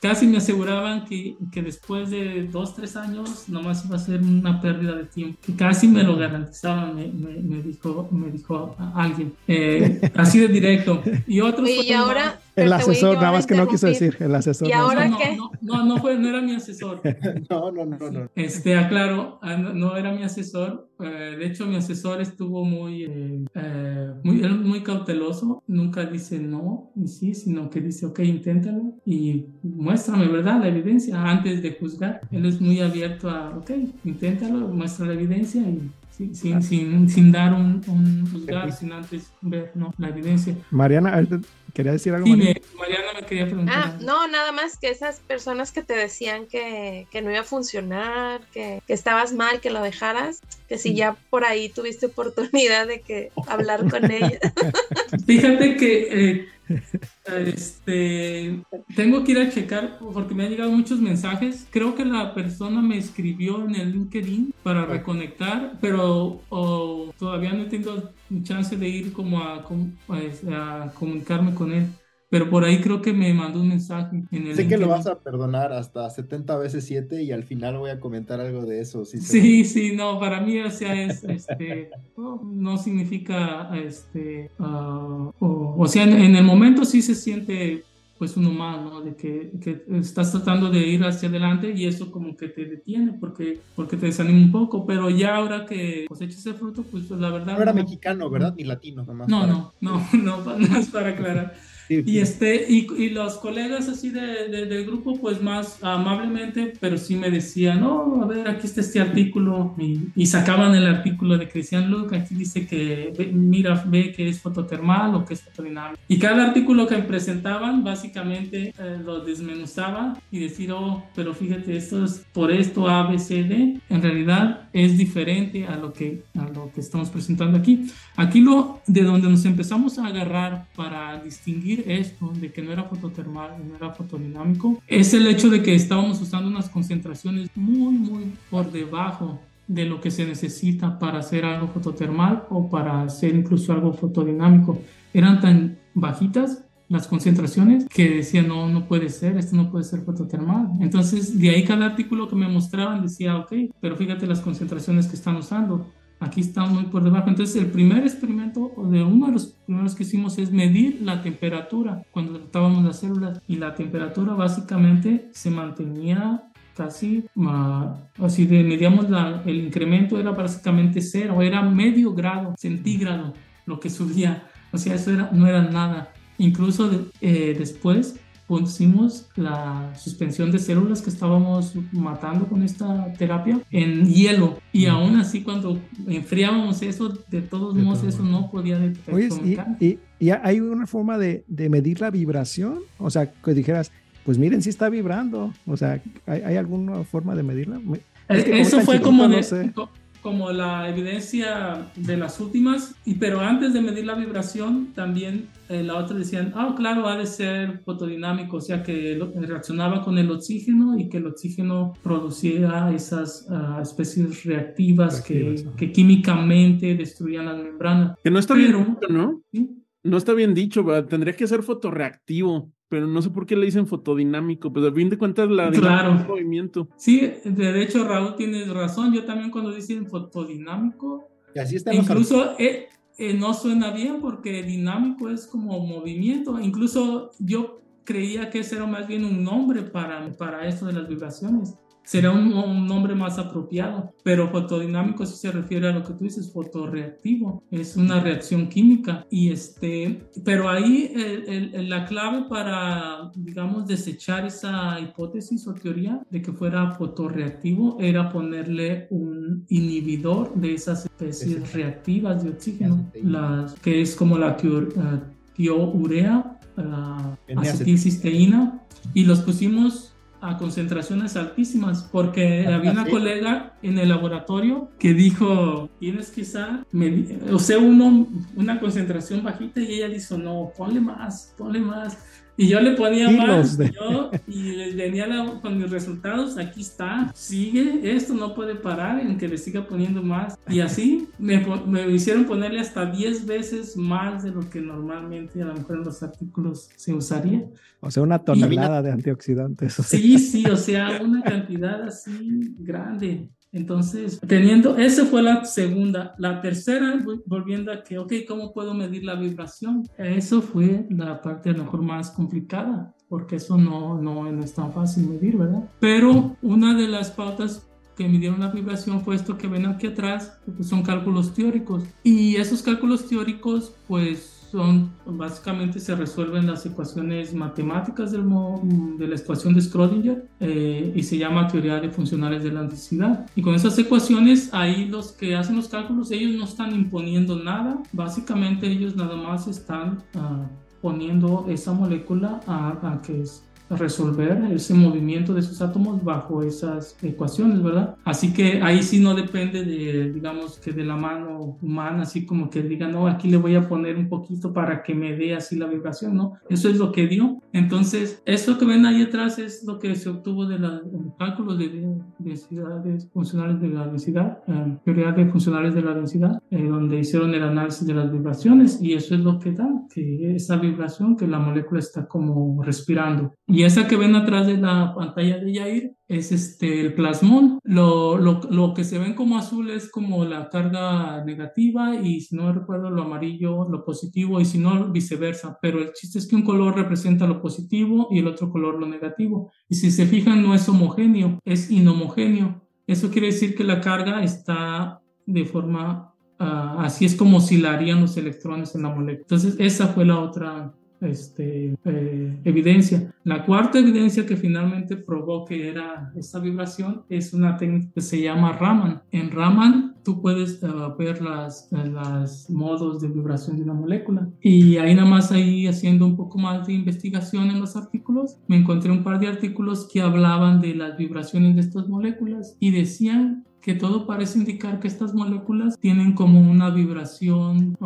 casi me aseguraban que, que, después de dos, tres años nomás iba a ser una pérdida de tiempo, que casi me lo garantizaban, me, me, dijo, me dijo alguien, eh, *laughs* así de directo. Y otros... Y ahora... El asesor, nada más que no quiso decir, el asesor. ¿Y ahora no, qué? No, no, fue, no era mi asesor. *laughs* no, no, no, no. Este, aclaro, ah, no, era mi asesor. Eh, de hecho, mi asesor estuvo muy, eh, eh, muy, muy cauteloso. Nunca dice no y sí, sino que dice, ok, inténtalo y muéstrame, ¿verdad? La evidencia antes de juzgar. Él es muy abierto a, ok, inténtalo, muestra la evidencia y sin, sin, sin, dar un, un juzgar, sin antes ver ¿no? la evidencia. Mariana, ¿Quería decir algo? Sí, Mariana me quería preguntar. Ah, no, nada más que esas personas que te decían que, que no iba a funcionar, que, que, estabas mal, que lo dejaras, que si ya por ahí tuviste oportunidad de que hablar con *laughs* ella. Fíjate que eh, este, tengo que ir a checar porque me han llegado muchos mensajes. Creo que la persona me escribió en el LinkedIn para reconectar, pero todavía no tengo chance de ir como a, pues, a comunicarme con él. Pero por ahí creo que me mandó un mensaje. En el sé que lo vas a perdonar hasta 70 veces 7 y al final voy a comentar algo de eso. sí, sí, no, para mí, o sea, es, este, *laughs* no, significa, este, uh, o, sea, en, el momento sí se siente pues uno más, ¿no? De que, que, estás tratando de ir hacia adelante y eso como que te detiene porque, porque te desanima un poco, pero ya ahora que cosechas el fruto, pues la verdad... No era mexicano, ¿verdad? Ni latino, nomás. No, no, no, *laughs* no, más para aclarar. Y, este, y, y, los colegas así de, del grupo, pues más amablemente, pero sí me decían, no, a ver, aquí está este artículo, y, sacaban el artículo de Christian Luke, aquí dice que, mira, ve que es fototermal o que es fotodinámico. Y cada artículo que presentaban, básicamente eh, lo desmenuzaba y decir, oh, pero fíjate, esto es por esto A, B, C, D, en realidad es diferente a lo que, a lo que estamos presentando aquí. Aquí lo de donde nos empezamos a agarrar para distinguir esto de que no era fototermal, no era fotodinámico, es el hecho de que estábamos usando unas concentraciones muy, muy por debajo de lo que se necesita para hacer algo fototermal o para hacer incluso algo fotodinámico. Eran tan bajitas las concentraciones que decían, no, no puede ser, esto no puede ser fototermal. Entonces, de ahí cada artículo que me mostraban decía, ok, pero fíjate las concentraciones que están usando aquí está muy por debajo. Entonces, el primer experimento, o de uno de los primeros que hicimos, es medir la temperatura cuando tratábamos las células. Y la temperatura básicamente se mantenía casi, así de, medíamos el incremento, era básicamente cero, era medio grado centígrado lo que subía. O sea, eso era, no era nada. Incluso eh, después pusimos la suspensión de células que estábamos matando con esta terapia en hielo y aún así cuando enfriábamos eso, de todos modos eso no podía detectar. y, y, hay una forma de, de, medir la vibración, o sea, que dijeras, pues miren si está vibrando, o sea, ¿hay, alguna forma de medirla? eso fue como, de, como la evidencia de las últimas, y pero antes de medir la vibración, también eh, la otra decían, ah, claro, ha de ser fotodinámico, o sea que reaccionaba con el oxígeno y que el oxígeno producía esas ah, especies reactivas, que, que, químicamente destruían las membranas. Que no está bien dicho, ¿no? No está bien dicho, tendría que ser fotorreactivo pero no sé por qué le dicen fotodinámico, pero pues, a fin de cuentas la claro. movimiento. Sí, de hecho Raúl tienes razón, yo también cuando dicen fotodinámico, así está incluso eh, eh, no suena bien porque dinámico es como movimiento, incluso yo creía que ese era más bien un nombre para, para esto de las vibraciones. Será un, un, nombre más apropiado, pero fotodinámico sí se refiere a lo que tú dices, fotorreactivo, es una reacción química y este, pero ahí el, el, la clave para, digamos, desechar esa hipótesis o teoría de que fuera fotorreactivo era ponerle un inhibidor de esas especies reactivas de oxígeno, las, que es como la tiourea, la acetilcisteína, y los pusimos a concentraciones altísimas, porque había una colega en el laboratorio que dijo, tienes usar, o sea, uno, una concentración bajita y ella dijo, no, ponle más, ponle más. Y yo le ponía más, yo, y venía con mis resultados, aquí está, sigue, esto no puede parar, en que le siga poniendo más. Y así me, me hicieron ponerle hasta 10 veces más de lo que normalmente a lo mejor en los artículos se usaría. O sea, una tonelada de antioxidantes. Sí, sí, o sea, una cantidad así grande. Entonces, teniendo, esa fue la segunda. La tercera, volviendo a que, ok, ¿cómo puedo medir la vibración? Eso fue la parte a lo mejor más complicada, porque eso no, no, es tan fácil medir, ¿verdad? Pero una de las pautas que midieron la vibración fue esto que ven aquí atrás, que son cálculos teóricos. Y esos cálculos teóricos, pues son básicamente se resuelven las ecuaciones matemáticas del de la ecuación de Schrödinger eh, y se llama teoría de funcionales de la densidad. Y con esas ecuaciones, ahí los que hacen los cálculos, ellos no están imponiendo nada, básicamente ellos nada más están uh, poniendo esa molécula a, a que es resolver ese movimiento de esos átomos bajo esas ecuaciones, ¿verdad? Así que ahí sí no depende de, digamos, que de la mano humana, así como que diga, no, aquí le voy a poner un poquito para que me dé así la vibración, ¿no? Eso es lo que dio. Entonces, eso que ven ahí atrás es lo que se obtuvo de los cálculos de densidades funcionales de la densidad, eh, teoría de funcionales de la densidad, eh, donde hicieron el análisis de las vibraciones y eso es lo que da, que esa vibración que la molécula está como respirando. Y y esa que ven atrás de la pantalla de Yair es este, el plasmón. Lo, lo, lo, que se ven como azul es como la carga negativa y si no recuerdo lo amarillo, lo positivo y si no viceversa. Pero el chiste es que un color representa lo positivo y el otro color lo negativo. Y si se fijan no es homogéneo, es inhomogéneo. Eso quiere decir que la carga está de forma, uh, así es como oscilarían los electrones en la molécula. Entonces esa fue la otra este, eh, evidencia. La cuarta evidencia que finalmente probó que era esta vibración es una técnica que se llama Raman. En Raman tú puedes uh, ver las, las modos de vibración de una molécula. Y ahí nada más ahí haciendo un poco más de investigación en los artículos, me encontré un par de artículos que hablaban de las vibraciones de estas moléculas y decían que todo parece indicar que estas moléculas tienen como una vibración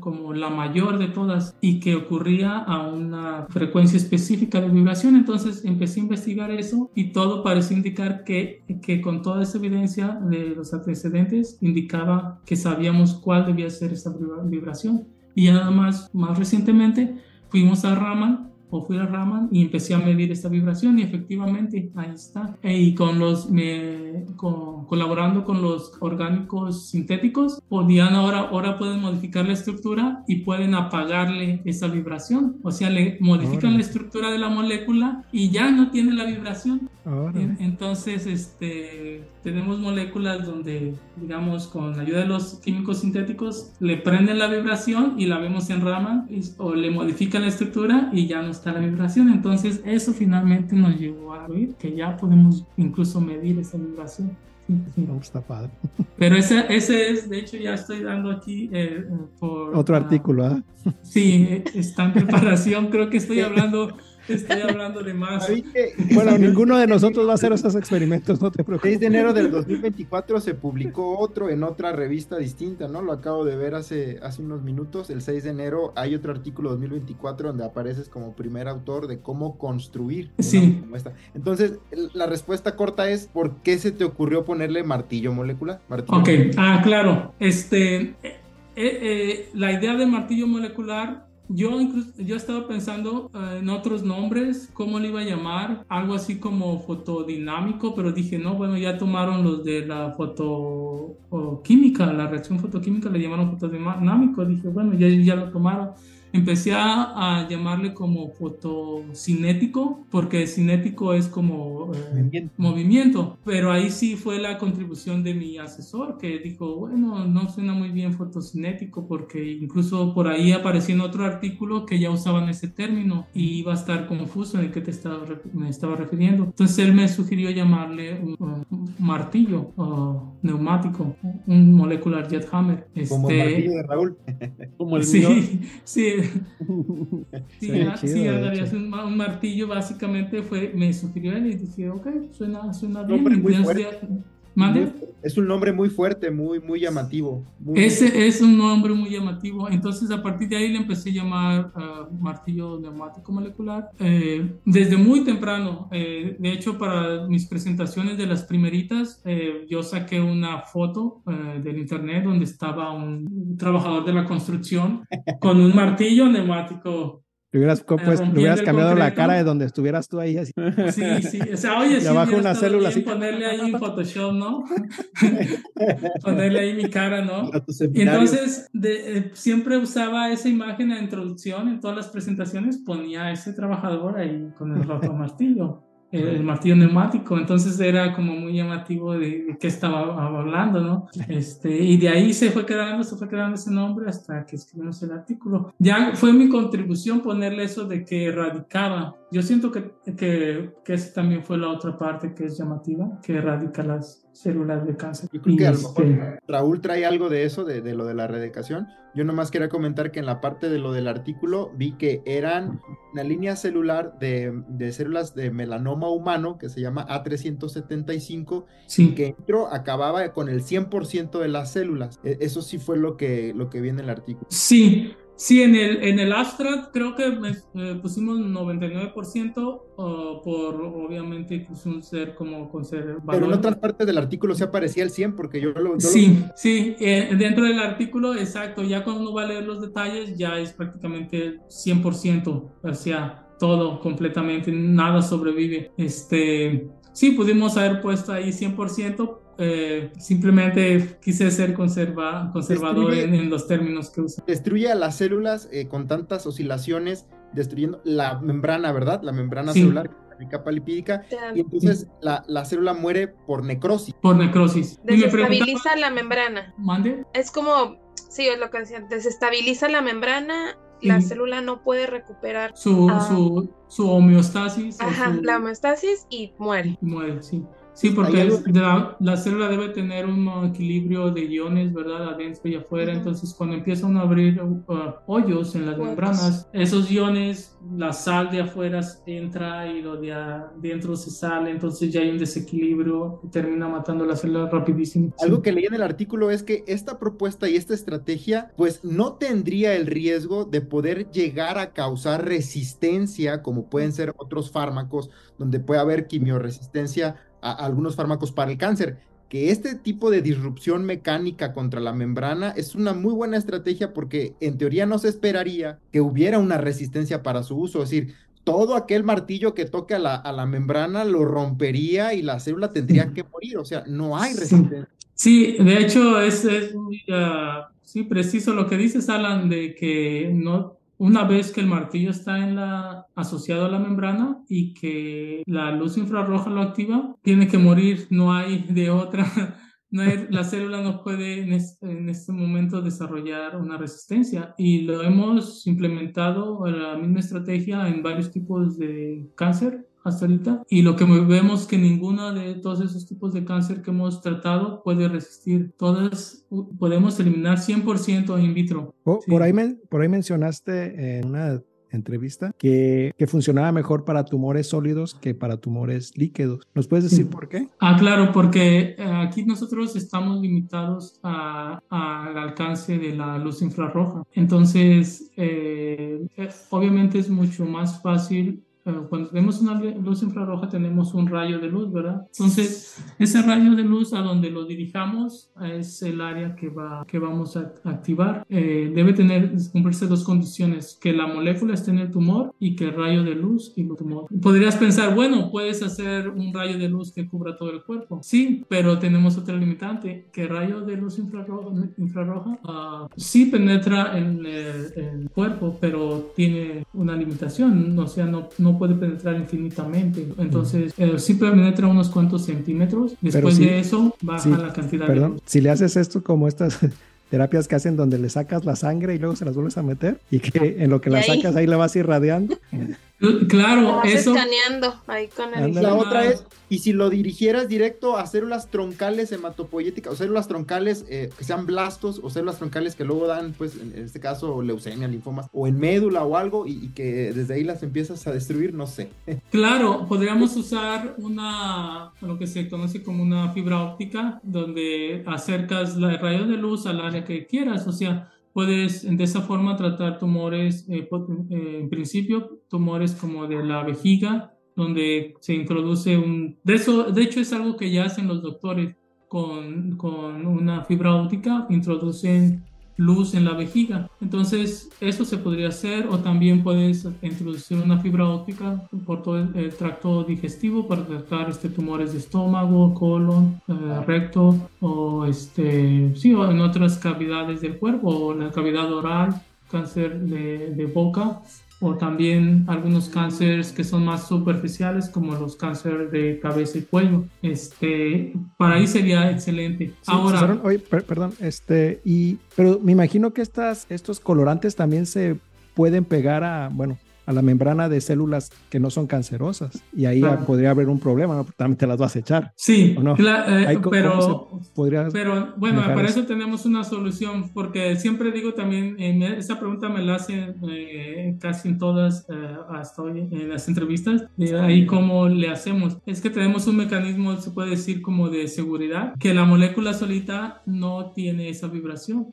como la mayor de todas y que ocurría a una frecuencia específica de vibración. Entonces empecé a investigar eso y todo parece indicar que, que con toda esa evidencia de los antecedentes indicaba que sabíamos cuál debía ser esa vibración. Y nada más, recientemente fuimos a Raman o fui a Raman y empecé a medir esta vibración y efectivamente ahí está. Y con los, colaborando con los orgánicos sintéticos, podían ahora, ahora pueden modificar la estructura y pueden apagarle esa vibración. O sea, le modifican la estructura de la molécula y ya no tiene la vibración. Entonces, este, tenemos moléculas donde, digamos, con ayuda de los químicos sintéticos, le prenden la vibración y la vemos en Raman o le modifican la estructura y ya no la vibración. Entonces eso finalmente nos llevó a oír que ya podemos incluso medir esa vibración. *laughs* está padre. Pero ese, ese es, de hecho ya estoy dando aquí eh, por... Otro artículo, ¿ah? Sí, está en preparación, creo que estoy *laughs* hablando Estoy hablando de más. Bueno, ninguno de nosotros va a hacer esos experimentos, no te preocupes. 6 de enero del 2024 se publicó otro en otra revista distinta, ¿no? Lo acabo de ver hace, hace unos minutos. El 6 de enero hay otro artículo 2024 donde apareces como primer autor de cómo construir. Sí. Entonces, la respuesta corta es: ¿por qué se te ocurrió ponerle martillo molecular? Martillo ok, ah, claro. Este, eh, eh, la idea de martillo molecular yo incluso, yo estaba pensando eh, en otros nombres, cómo le iba a llamar, algo así como fotodinámico, pero dije, no, bueno, ya tomaron los de la fotoquímica, la reacción fotoquímica le llamaron fotodinámico, dije, bueno, ya, ya lo tomaron. Empecé a, llamarle como fotocinético, porque cinético es como eh, movimiento. pero ahí sí fue la contribución de mi asesor, que dijo, bueno, no suena muy bien fotocinético, porque incluso por ahí apareció en otro artículo que ya usaban ese término y iba a estar confuso en el que te estaba, me estaba refiriendo. Entonces él me sugirió llamarle un, martillo o neumático, un molecular jet hammer. Como el este, martillo de Raúl. Como el *laughs* sí, sí, *laughs* sí, un, martillo básicamente fue, me sugirió él y dije, ok, suena, suena bien. Es un nombre muy fuerte, muy, muy llamativo. Ese es un nombre muy llamativo. Entonces, a partir de ahí le empecé a llamar martillo neumático molecular. Eh, desde muy temprano, eh, de hecho, para mis presentaciones de las primeritas, eh, yo saqué una foto del internet donde estaba un trabajador de la construcción con un martillo neumático le hubieras, pues, hubieras cambiado la cara de donde estuvieras tú ahí. Así. Sí, sí. O sea, oye, *laughs* sí, abajo una célula así. Ponerle ahí en Photoshop, ¿no? *laughs* ponerle ahí mi cara, ¿no? Y entonces, de, eh, siempre usaba esa imagen en la introducción, en todas las presentaciones, ponía a ese trabajador ahí con el roto *laughs* martillo el martillo neumático, entonces era como muy llamativo de, qué estaba hablando, ¿no? Este, y de ahí se fue quedando, se fue quedando ese nombre hasta que escribimos el artículo. Ya fue mi contribución ponerle eso de que erradicaba. Yo siento que, que, que esa también fue la otra parte que es llamativa, que erradica las, células de cáncer. Yo creo que a lo mejor este Raúl trae algo de eso, de, de, lo de la erradicación. Yo nomás quería comentar que en la parte de lo del artículo vi que eran una línea celular de, de células de melanoma humano que se llama A375 sí. y que entró, acababa con el 100% de las células. E, eso sí fue lo que, lo que vi en el artículo. Sí, Sí, en el, en el abstract creo que me, pusimos 99% por obviamente un ser como conservador. Pero en otras partes del artículo se aparecía el 100 porque yo lo... sí, sí, eh, dentro del artículo, exacto, ya cuando uno va a leer los detalles ya es prácticamente 100%, o sea, todo completamente, nada sobrevive. Este, sí, pudimos haber puesto ahí 100%, eh, simplemente quise ser conserva, conservador en, los términos que usa. Destruye a las células eh, con tantas oscilaciones, destruyendo la membrana, ¿verdad? La membrana celular, la capa lipídica, y entonces la, la, célula muere por necrosis. Por necrosis. Desestabiliza la membrana. ¿Mande? Es como, sí, es lo que decía, desestabiliza la membrana la célula no puede recuperar su, su, su homeostasis. Ajá, la homeostasis y muere. Muere, sí. Sí, porque la, célula debe tener un equilibrio de iones, ¿verdad? Adentro y afuera. Entonces, cuando empiezan a abrir uh, hoyos en las membranas, esos iones, la sal de afuera entra y lo de adentro se sale. Entonces, ya hay un desequilibrio y termina matando la célula rapidísimo. Algo que leí en el artículo es que esta propuesta y esta estrategia, pues no tendría el riesgo de poder llegar a causar resistencia, como pueden ser otros fármacos, donde puede haber quimioresistencia algunos fármacos para el cáncer. Que este tipo de disrupción mecánica contra la membrana es una muy buena estrategia porque en teoría no se esperaría que hubiera una resistencia para su uso. Es decir, todo aquel martillo que toque a la, a la membrana lo rompería y la célula tendría que morir. O sea, no hay resistencia. Sí, de hecho es, es muy ah, sí, preciso lo que dices, Alan, de que no, una vez que el martillo está en la, asociado a la membrana y que la luz infrarroja lo activa, tiene que morir, no hay de otra. *laughs* No la célula no puede en en este, momento desarrollar una resistencia y lo hemos implementado la misma estrategia en varios tipos de cáncer hasta ahorita. Y lo que vemos que ninguna de todos esos tipos de cáncer que hemos tratado puede resistir. Todas podemos eliminar 100% in vitro. Oh, por, ahí por ahí mencionaste en una entrevista que, que, funcionaba mejor para tumores sólidos que para tumores líquidos. ¿Nos puedes decir por qué? Ah, claro, porque eh, aquí nosotros estamos limitados al alcance de la luz infrarroja. Entonces, eh, obviamente es mucho más fácil eh, cuando tenemos una luz infrarroja tenemos un rayo de luz, ¿verdad? Entonces, ese rayo de luz a donde lo dirijamos es el área que, va, que vamos a activar. Eh, debe tener, cumplirse dos condiciones, que la molécula esté en el tumor y que el rayo de luz y el tumor. Podrías pensar, bueno, puedes hacer un rayo de luz que cubra todo el cuerpo. Sí, pero tenemos otra limitante, que el rayo de luz infrarroja, infrarroja uh, sí penetra en el, el, cuerpo, pero tiene una limitación, o sea, no, no puede penetrar infinitamente. Entonces, eh, sí penetra unos cuantos centímetros. Después de eso, baja la cantidad perdón, de Si le haces esto como estas *laughs* terapias que hacen donde le sacas la sangre y luego se las vuelves a meter y que en lo que la sacas ahí la vas irradiando. *laughs* Claro, vas eso. escaneando ahí con el... La otra es, y si lo dirigieras directo a células troncales hematopoyéticas o células troncales eh, que sean blastos o células troncales que luego dan, pues en este caso, leucemia, linfomas o en médula o algo y, y que desde ahí las empiezas a destruir, no sé. *laughs* Claro, podríamos usar una, lo que se conoce como una fibra óptica donde acercas el rayo de luz al área que quieras, o sea, puedes de esa forma tratar tumores, eh, eh, en principio, tumores como de la vejiga, donde se introduce un... De, eso, de hecho, es algo que ya hacen los doctores con, con una fibra óptica, introducen luz en la vejiga. Entonces, eso se podría hacer o también puedes introducir una fibra óptica por todo el, tracto digestivo para tratar este, tumores de estómago, colon, eh, recto o, este, sí, o en otras cavidades del cuerpo o la cavidad oral, cáncer de boca o también algunos cánceres que son más superficiales como los cánceres de cabeza y cuello. Este, para ahí sería excelente. Sí, Ahora, César, oye, per, perdón, este y pero me imagino que estas estos colorantes también se pueden pegar a, bueno, a la membrana de células que no son cancerosas y ahí Claro. podría haber un problema, ¿no? También te las vas a echar. sí, ¿o no? eh, Ahí, ¿cómo- pero Pero bueno, para eso? eso tenemos una solución, porque siempre digo también, me- esa pregunta me la hacen eh, casi en todas, eh, hasta hoy en las entrevistas, de ahí cómo le hacemos. Es que tenemos un mecanismo, se puede decir, como de seguridad, que la molécula solita no tiene esa vibración.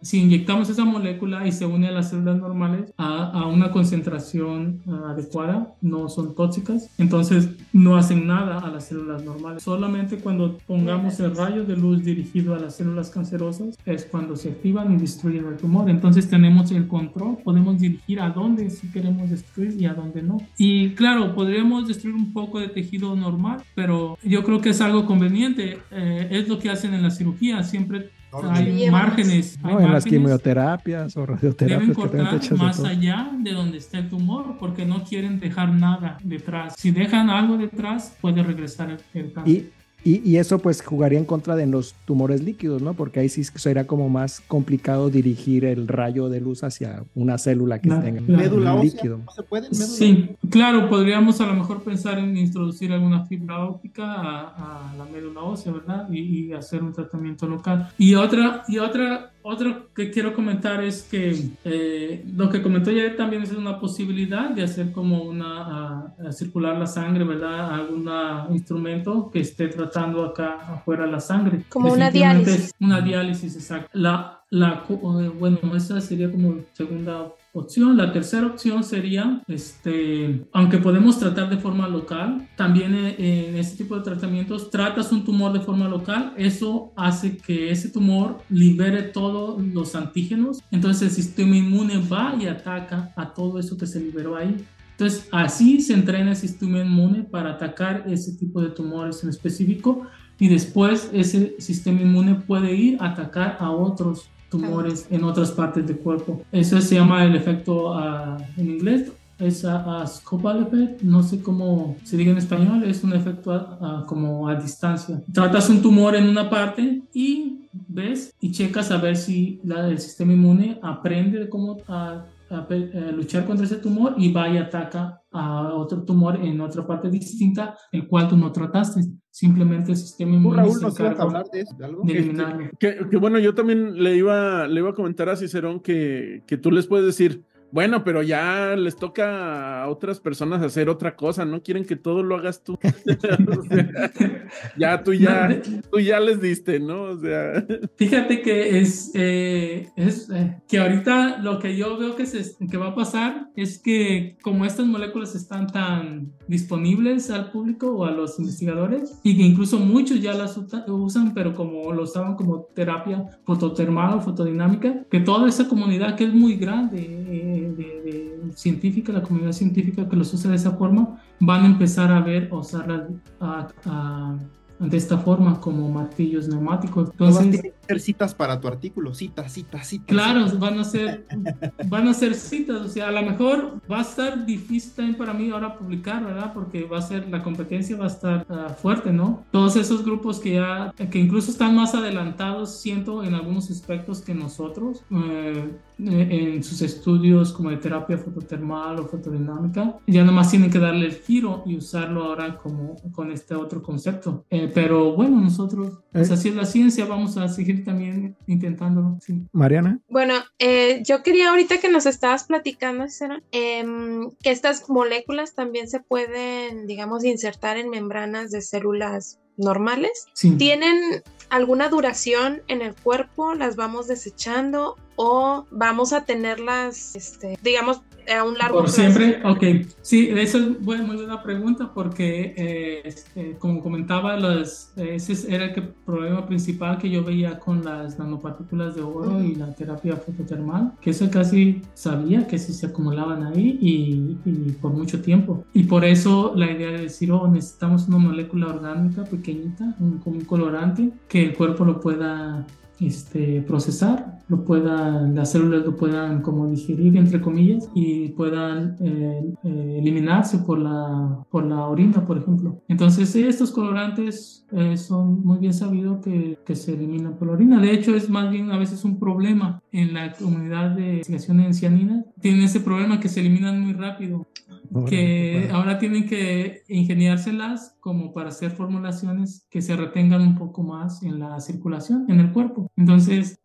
Si inyectamos esa molécula y se une a las células normales a, a una concentración ah, adecuada, no son tóxicas, entonces no hacen nada a las células normales. Solamente cuando pongamos el rayo de luz dirigido a las células cancerosas es cuando se activan y destruyen el tumor. Entonces tenemos el control, podemos dirigir a dónde sí queremos destruir y a dónde no. Y claro, podríamos destruir un poco de tejido normal, pero yo creo que es algo conveniente. Eh, es lo que hacen en la cirugía, siempre hay márgenes. hay no, en las márgenes quimioterapias o deben radioterapias que te cortar de más allá de donde está el tumor porque no quieren dejar nada detrás. Si dejan algo detrás, puede regresar el, el cáncer. Y, y, y eso pues jugaría en contra de los tumores líquidos, ¿no? Porque ahí sí sería como más complicado dirigir el rayo de luz hacia una célula que Claro, tenga claro. Médula ósea, líquido. ¿no se puede? Médula Sí, claro, podríamos a lo mejor pensar en introducir alguna fibra óptica a, a la médula ósea, ¿verdad? Y, y hacer un tratamiento local. Y otra, y otra, otro que quiero comentar es que eh, lo que comentó ya también es una posibilidad de hacer como una, a- a circular la sangre, ¿verdad? Algún instrumento que esté tratando acá afuera la sangre. Como una diálisis. Una diálisis, exacto. La, la, eh, bueno, esa sería como segunda opción. La tercera opción sería, este, aunque podemos tratar de forma local, también eh, en este tipo de tratamientos tratas un tumor de forma local, eso hace que ese tumor libere todos los antígenos, entonces el sistema inmune va y ataca a todo eso que se liberó ahí. Entonces, así se entrena el sistema inmune para atacar ese tipo de tumores en específico y después ese sistema inmune puede ir a atacar a otros tumores en otras partes del cuerpo. Eso se llama el efecto ah, en inglés. Es a, a Scopal effect, no sé cómo se diga en español, es un efecto a- a- como a distancia. Tratas un tumor en una parte y ves y checas a ver si la- el sistema inmune aprende cómo a, a a luchar contra ese tumor y va y ataca a otro tumor en otra parte distinta, el cual tú no trataste. Simplemente el sistema ¿Tú, inmune Raúl, encarga hablar de eso? ¿De algo? de Este, eliminarlo. Que, que bueno, yo también le iba, le iba a comentar a Cicerón que, que tú les puedes decir, Bueno, pero ya les toca a otras personas hacer otra cosa, ¿no? Quieren que todo lo hagas tú. *laughs* ya tú ya, *laughs* tú ya les diste, ¿no? O sea. Fíjate que es, eh, es eh, que ahorita lo que yo veo que, se, que va a pasar es que como estas moléculas están tan disponibles al público o a los investigadores y que incluso muchos ya las usan, pero como lo usaban como terapia fototermal o fotodinámica, que toda esa comunidad que es muy grande eh, de, científica, la comunidad científica que los usa de esa forma, van a empezar a ver, o usarla a de esta forma como martillos neumáticos. Entonces, hacer citas para tu artículo, citas, citas, citas. Claro, van a ser van a ser citas, o sea, a lo mejor va a estar difícil también para mí ahora publicar, ¿verdad? Porque va a ser la competencia va a estar ah, fuerte, ¿no? Todos esos grupos que ya que incluso están más adelantados, siento en algunos aspectos que nosotros eh, en sus estudios como de terapia fototermal o fotodinámica, ya nomás tienen que darle el giro y usarlo ahora como con este otro concepto. Eh, pero bueno, nosotros, pues así es la ciencia, vamos a seguir también intentándolo. Sí. Mariana. Bueno, eh, yo quería ahorita que nos estabas platicando, eh, que estas moléculas también se pueden, digamos, insertar en membranas de células normales. Sí. ¿Tienen alguna duración en el cuerpo? ¿Las vamos desechando o vamos a tenerlas, este, digamos, a un largo Por siempre, ok. Sí, eso es muy buena pregunta porque, eh, este, como comentaba, los, ese era el problema principal que yo veía con las nanopartículas de oro y la terapia fototermal, que eso casi sabía que si se acumulaban ahí y, y, por mucho tiempo. Y por eso la idea de decir, oh, necesitamos una molécula orgánica pequeñita, un, como un colorante, que el cuerpo lo pueda este, procesar, lo puedan, las células lo puedan como digerir, entre comillas, y puedan eh, eh, eliminarse por la, por la orina, por ejemplo. Entonces, estos colorantes eh, son muy bien sabidos que, que, se eliminan por la orina. De hecho, es más bien a veces un problema en la comunidad de investigación en cianina. Tienen ese problema que se eliminan muy rápido que ahora tienen que ingeniárselas como para hacer formulaciones que se retengan un poco más en la circulación, en el cuerpo. Entonces,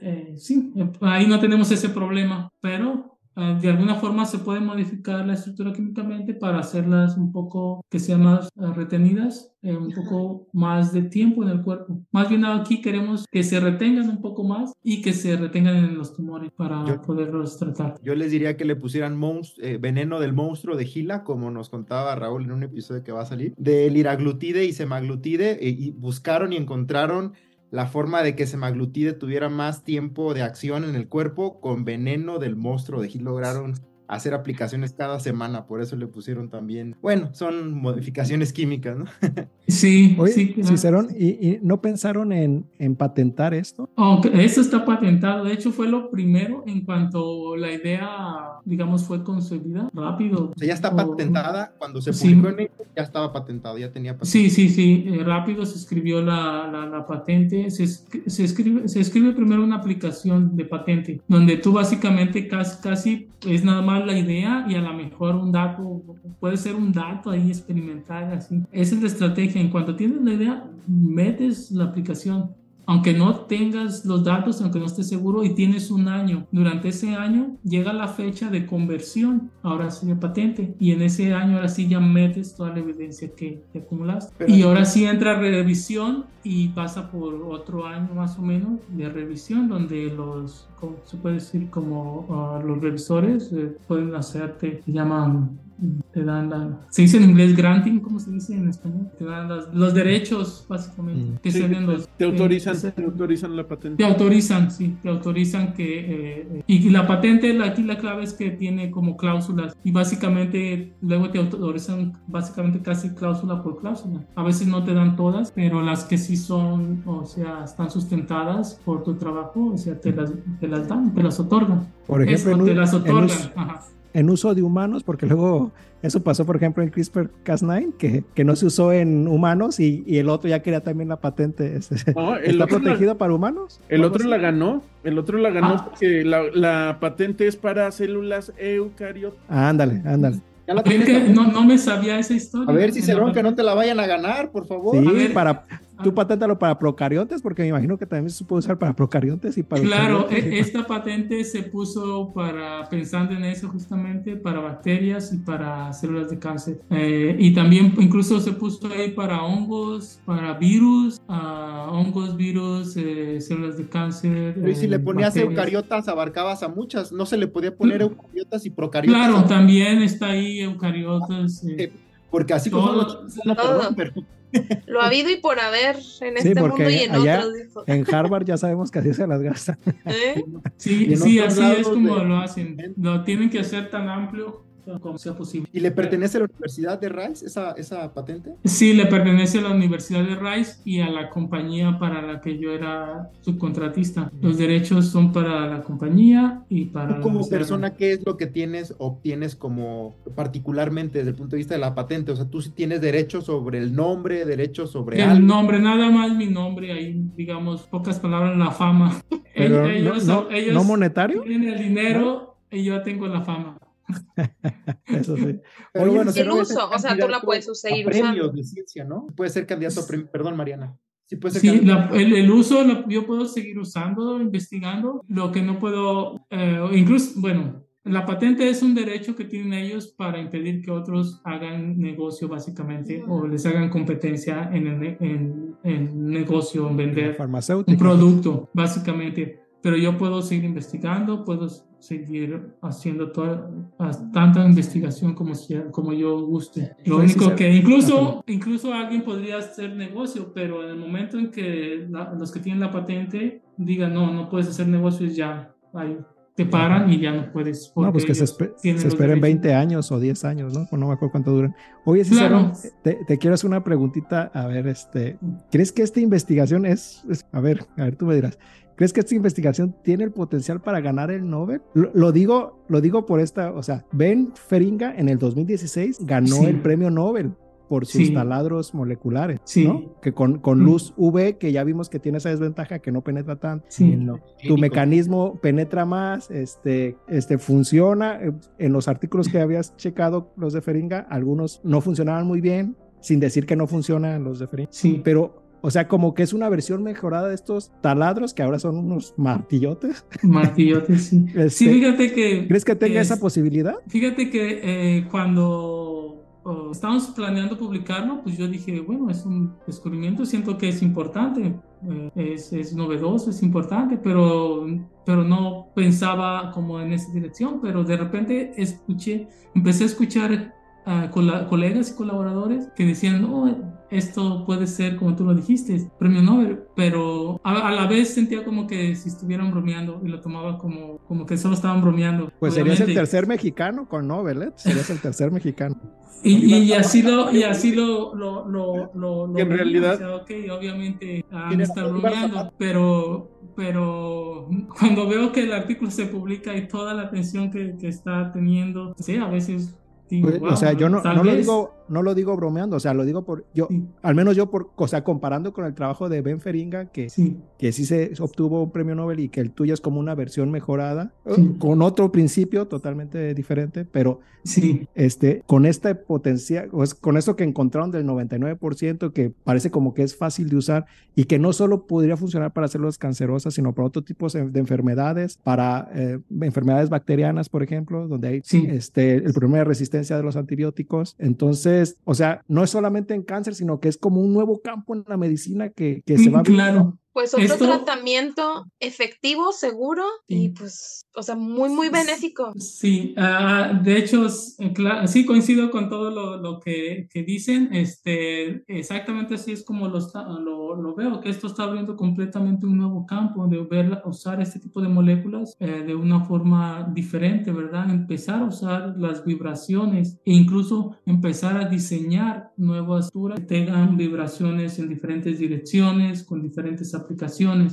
eh, sí, ahí no tenemos ese problema, pero de alguna forma se puede modificar la estructura químicamente para hacerlas un poco que sean más ah, retenidas, eh, un poco más de tiempo en el cuerpo. Más bien aquí queremos que se retengan un poco más y que se retengan en los tumores para poderlos tratar. Yo les diría que le pusieran eh, veneno del monstruo de Gila, como nos contaba Raúl en un episodio que va a salir, de liraglutide y semaglutide, eh, y buscaron y encontraron la forma de que semaglutide tuviera más tiempo de acción en el cuerpo con veneno del monstruo de Gil lograron hacer aplicaciones cada semana, por eso le pusieron también, bueno, son modificaciones químicas, ¿no? *laughs* Sí, sí. Cicerón, ¿y, no pensaron en, en patentar esto? Aunque eso está patentado, de hecho fue lo primero en cuanto la idea, digamos, fue concebida rápido. O sea, ya está patentada, cuando se publicó en México ya estaba patentado, ya tenía patente. Sí, sí, sí, eh, rápido se escribió la, la, patente, se, se, escribe, se escribe primero una aplicación de patente, donde tú básicamente casi, casi es nada más la idea y a lo mejor un dato, puede ser un dato ahí experimental, así. Es la estrategia. En cuanto tienes la idea, metes la aplicación aunque no tengas los datos, aunque no estés seguro y tienes un año, durante ese año llega la fecha de conversión, ahora sí de patente, y en ese año ahora sí ya metes toda la evidencia que, te acumulaste. y ahora sí entra revisión y pasa por otro año más o menos de revisión, donde los, se puede decir como ah, los revisores eh, pueden hacerte, se llaman te dan la, se dice en inglés granting, ¿cómo se dice en español? Te dan los derechos, básicamente, mm. que se los, te autorizan, te autorizan la patente. Te autorizan, sí, te autorizan que, eh, y la patente, aquí la clave es que tiene como cláusulas, y básicamente luego te autorizan básicamente casi cláusula por cláusula. A veces no te dan todas, pero las que sí son, o sea, están sustentadas por tu trabajo, o sea, te las, te las dan, te las otorgan. Por ejemplo, te las otorgan. Ajá en uso de humanos, porque luego eso pasó, por ejemplo, en CRISPR-Cas9, que, que no se usó en humanos y, y, el otro ya quería también la patente. Este, ¿Está protegido para humanos? El otro la ganó, el otro la ganó ah. porque la, la, patente es para células eucariotas. ándale, ándale. no, no me sabía esa historia. A ver, si se que no te la vayan a ganar, por favor. Sí, para, tú paténtalo para procariontes, porque me imagino que también se puede usar para procariontes y para... Claro, e, *laughs* esta patente se puso para, pensando en eso justamente, para bacterias y para células de cáncer. Eh, y también incluso se puso ahí para hongos, para virus, uh, hongos, virus, eh, células de cáncer. y si le ponías eucariotas, abarcabas a muchas, no se le podía poner eucariotas y procariotas. Claro, también está ahí eucariotas. Eh, porque así como lo ha habido y por haber en este mundo y en otros. En Harvard ya sabemos que así se las gastan. ¿Eh? Sí, sí así es como lo hacen. Lo tienen que hacer tan amplio como sea posible. ¿Y le pertenece a la Universidad de Rice esa, esa patente? Sí, le pertenece a la Universidad de Rice y a la compañía para la que yo era subcontratista. Los derechos son para la compañía y para... ¿Tú como persona qué es lo que tienes, obtienes como particularmente desde el punto de vista de la patente? O sea, tú sí tienes derechos sobre el nombre, derechos sobre... El nombre, nada más mi nombre, ahí digamos, pocas palabras, la fama. *laughs* ellos, no, ellos monetario. Tienen el dinero y yo tengo la fama. *laughs* Eso sí. Pero bueno, el uso, o sea, tú la puedes seguir premios de ciencia, ¿no? Puede ser candidato a premio, perdón, Mariana. Sí, puede ser sí el, uso yo puedo seguir usando, investigando. Lo que no puedo, eh, incluso, bueno, la patente es un derecho que tienen ellos para impedir que otros hagan negocio básicamente o les hagan competencia en el, en, en negocio, en vender un producto básicamente. Pero yo puedo seguir investigando, puedo seguir haciendo toda, tanta investigación como, como yo guste. Lo único que incluso, incluso alguien podría hacer negocio, pero en el momento en que los que tienen la patente digan, no, no puedes hacer negocios ya, ahí te paran y ya no puedes. No, pues que se, esperen 20 años o 10 años, ¿no? No me acuerdo cuánto duran. Oye, Cicero, te, te, quiero hacer una preguntita. A ver, este, ¿crees que esta investigación es, es, a ver, a ver, tú me dirás, ¿Crees que esta investigación tiene el potencial para ganar el Nobel? Lo, digo, lo digo por esta, o sea, Ben Feringa en el 2016 ganó el premio Nobel por sus taladros moleculares, ¿no? Que con, con mm. luz UV, que ya vimos que tiene esa desventaja que no penetra tanto. tu mecanismo penetra más, este, este funciona. En los artículos que habías *laughs* checado, los de Feringa, algunos no funcionaban muy bien, sin decir que no funcionan los de Feringa. Sí. Pero o sea, como que es una versión mejorada de estos taladros que ahora son unos martillotes. Martillotes, sí. *laughs* sí, este, fíjate que... ¿Crees que tenga esa posibilidad? Fíjate que eh, cuando estábamos planeando publicarlo, pues yo dije, bueno, es un descubrimiento, siento que es importante, eh, es, es, novedoso, es importante, pero, pero no pensaba como en esa dirección, pero de repente escuché, empecé a escuchar a colegas y colaboradores que decían, no, esto puede ser, como tú lo dijiste, premio Nobel, pero a, la vez sentía como que si estuvieran bromeando y lo tomaba como, como que solo estaban bromeando. Pues serías el tercer mexicano con Nobel, ¿eh? Serías el tercer mexicano. Y, y, así lo, y así lo, lo, lo, lo, en realidad, ok, obviamente han estado bromeando, pero, pero cuando veo que el artículo se publica y toda la atención que, que está teniendo, sí, a veces pues, o sea, yo no, no lo digo, no lo digo bromeando, o sea, lo digo por, yo, al menos yo por, o sea, comparando con el trabajo de Ben Feringa, que sí. que sí se obtuvo un premio Nobel y que el tuyo es como una versión mejorada, con otro principio totalmente diferente, pero sí, este, con este potencial, pues, con eso que encontraron del 99%, que parece como que es fácil de usar y que no solo podría funcionar para células cancerosas, sino para otro tipo de enfermedades, para eh, enfermedades bacterianas, por ejemplo, donde hay este, el problema de resistencia de los antibióticos. Entonces, o sea, no es solamente en cáncer, sino que es como un nuevo campo en la medicina que, que se va claro. Pues otro tratamiento efectivo, seguro y pues, o sea, muy, muy benéfico. Sí, uh, de hecho, sí coincido con todo lo, lo que, que, dicen. Este, exactamente así es como lo, lo, lo, veo, que esto está abriendo completamente un nuevo campo de ver, usar este tipo de moléculas eh, de una forma diferente, ¿verdad? Empezar a usar las vibraciones e incluso empezar a diseñar nuevas estructuras que tengan vibraciones en diferentes direcciones, con diferentes aplicaciones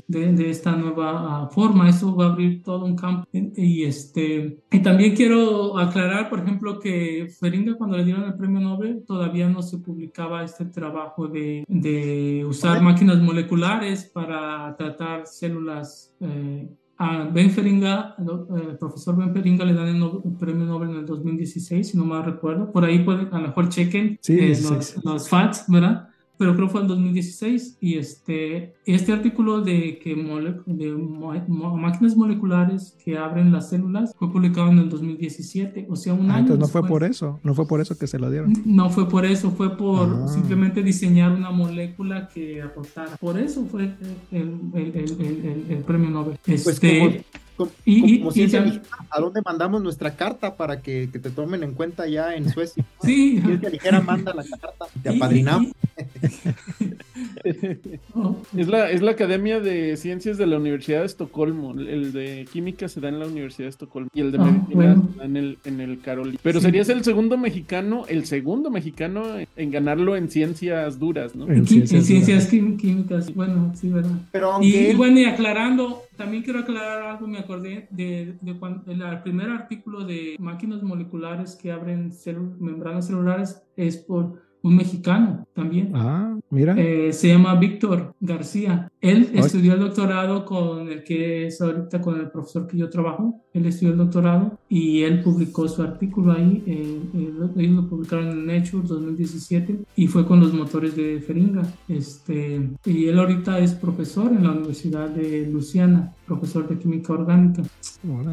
de, de esta nueva ah, forma. Eso va a abrir todo un campo. Y, este, y también quiero aclarar, por ejemplo, que Feringa cuando le dieron el premio Nobel todavía no se publicaba este trabajo de, de usar máquinas moleculares para tratar células. Eh, a Ben Feringa, el profesor Ben Feringa le dan el, premio Nobel en el 2016, si no mal recuerdo. Por ahí pueden, a lo mejor chequen eh, los, los, facts, ¿verdad? Pero creo que fue en 2016 y este, este artículo de que de máquinas moleculares que abren las células fue publicado en el 2017, o sea, un ah, año. Entonces no fue por eso, no fue por eso que se lo dieron. No fue por eso, fue por ah. simplemente diseñar una molécula que aportara. Por eso fue el, el, el, el premio Nobel. Pues este, y, ¿a dónde mandamos nuestra carta para que, te tomen en cuenta ya en Suecia? Sí. Ciencia Ligera manda la carta, te apadrinamos. Es, la, es la Academia de Ciencias de la Universidad de Estocolmo. El de Química se da en la Universidad de Estocolmo y el de ah, Medicina se da en el, en el Carolina. Pero serías el segundo mexicano, el segundo mexicano en ganarlo en ciencias duras, ¿no? En, ciencias, químicas, bueno, sí, ¿verdad? Pero y, bueno, y aclarando, también quiero aclarar algo, me acordé de, de cuando el primer artículo de máquinas moleculares que abren membranas celulares es por un mexicano también. Ah, mira. Eh, se llama Víctor García. Él estudió el doctorado con el que es ahorita con el profesor que yo trabajo. Él estudió el doctorado y él publicó su artículo ahí. Eh, ellos lo publicaron en Nature 2017 y fue con los motores de Feringa. Este, y él ahorita es profesor en la Universidad de Luciana, profesor de química orgánica.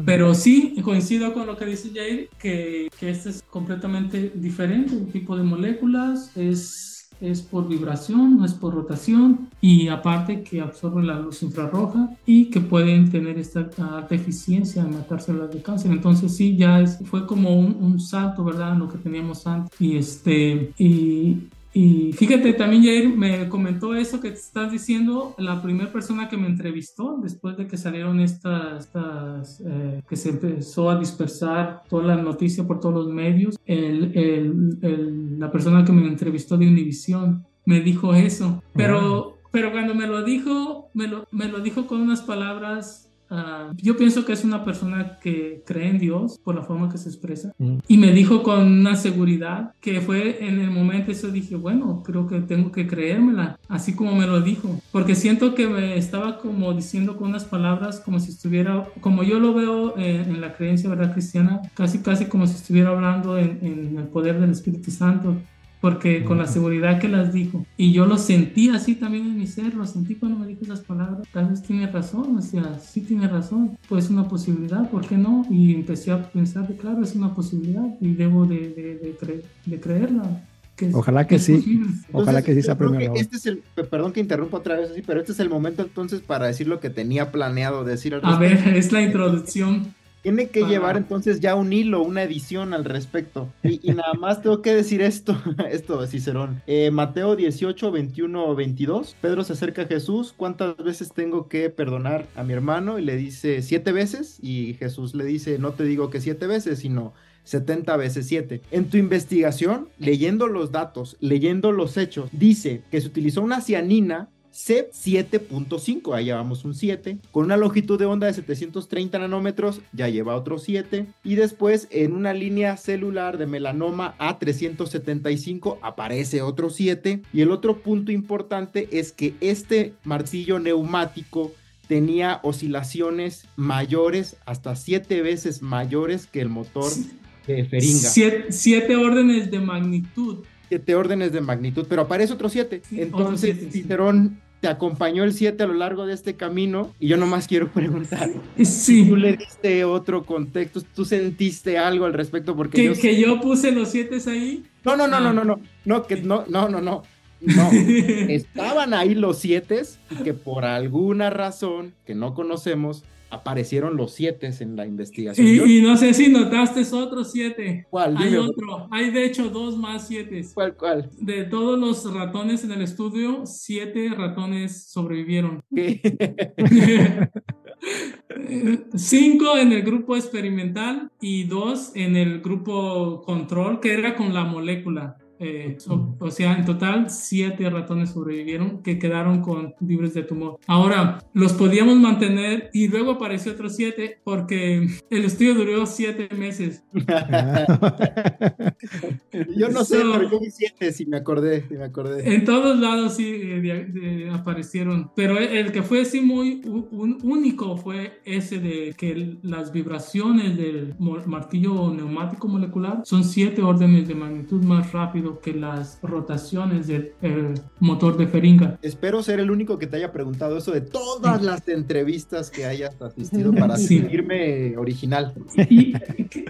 Pero sí, coincido con lo que dice Jair, que, que este es completamente diferente, un tipo de moléculas, es es por vibración, no es por rotación y aparte que absorben la luz infrarroja y que pueden tener esta alta eficiencia en matar células de cáncer. Entonces sí, ya es, fue como un, un salto, ¿verdad? Lo que teníamos antes. Y este, y, y fíjate, también Jair me comentó eso que te estás diciendo, la primera persona que me entrevistó después de que salieron estas, estas eh, que se empezó a dispersar toda la noticia por todos los medios, el, el, la persona que me entrevistó de Univision me dijo eso, pero, pero cuando me lo dijo, me lo, me lo dijo con unas palabras Ah, yo pienso que es una persona que cree en Dios por la forma que se expresa. Mm. Y me dijo con una seguridad que fue en el momento eso dije, bueno, creo que tengo que creérmela, así como me lo dijo. Porque siento que me estaba como diciendo con unas palabras como si estuviera, como yo lo veo en, la creencia verdad cristiana, casi casi como si estuviera hablando en, en el poder del Espíritu Santo porque con la seguridad que las dijo. Y yo lo sentí así también en mi ser, lo sentí cuando me dijo esas palabras. Tal vez tiene razón, o sea, sí tiene razón, pues es una posibilidad, ¿por qué no? Y empecé a pensar que claro, es una posibilidad y debo de, de, creerla. Ojalá que, sí. Ojalá que sí sea primero. Este es el, perdón que interrumpa otra vez así, pero este es el momento entonces para decir lo que tenía planeado decir. Al a ver, es la introducción. Tiene que llevar entonces ya un hilo, una edición al respecto. Y, nada más tengo que decir esto, *laughs* esto de Cicerón. Eh, Mateo 18, 21, 22. Pedro se acerca a Jesús. ¿Cuántas veces tengo que perdonar a mi hermano? Y le dice siete veces. Y Jesús le dice, no te digo que siete veces, sino 70 veces 7. En tu investigación, leyendo los datos, leyendo los hechos, dice que se utilizó una cianina C 7.5, ahí llevamos un 7, con una longitud de onda de 730 nanómetros, ya lleva otro 7, y después en una línea celular de melanoma A375 aparece otro 7, y el otro punto importante es que este martillo neumático tenía oscilaciones mayores, hasta 7 veces mayores que el motor de Feringa. 7 órdenes de magnitud siete órdenes de magnitud, pero aparece otro siete. Entonces, Cicerón te acompañó el 7 a lo largo de este camino y yo nomás quiero *laughs* preguntar si tú le diste otro contexto, tú sentiste algo al respecto porque que yo, que yo puse los 7 ahí. No, no, no, no, no, no, no, que no, no, no, no. No, *laughs* estaban ahí los siete y que por alguna razón que no conocemos aparecieron los siete en la investigación. Y, no sé si notaste otros siete. ¿Cuál? Hay otro, hay de hecho dos más siete. ¿Cuál, cuál? De todos los ratones en el estudio, siete ratones sobrevivieron. *laughs* *laughs* Cinco en el grupo experimental y dos en el grupo control, que era con la molécula. Eh, o, sea, en total, siete ratones sobrevivieron que quedaron con libres de tumor. Ahora, los podíamos mantener y luego apareció otros siete porque el estudio duró siete meses. *laughs* yo no sé, pero yo vi siete, si me acordé, si me acordé. En todos lados sí eh, aparecieron, pero el que fue así muy único fue ese de que las vibraciones del martillo neumático molecular son siete órdenes de magnitud más rápido que las rotaciones del motor de Feringa. Espero ser el único que te haya preguntado eso de todas las entrevistas que hayas asistido para sentirme original. Y,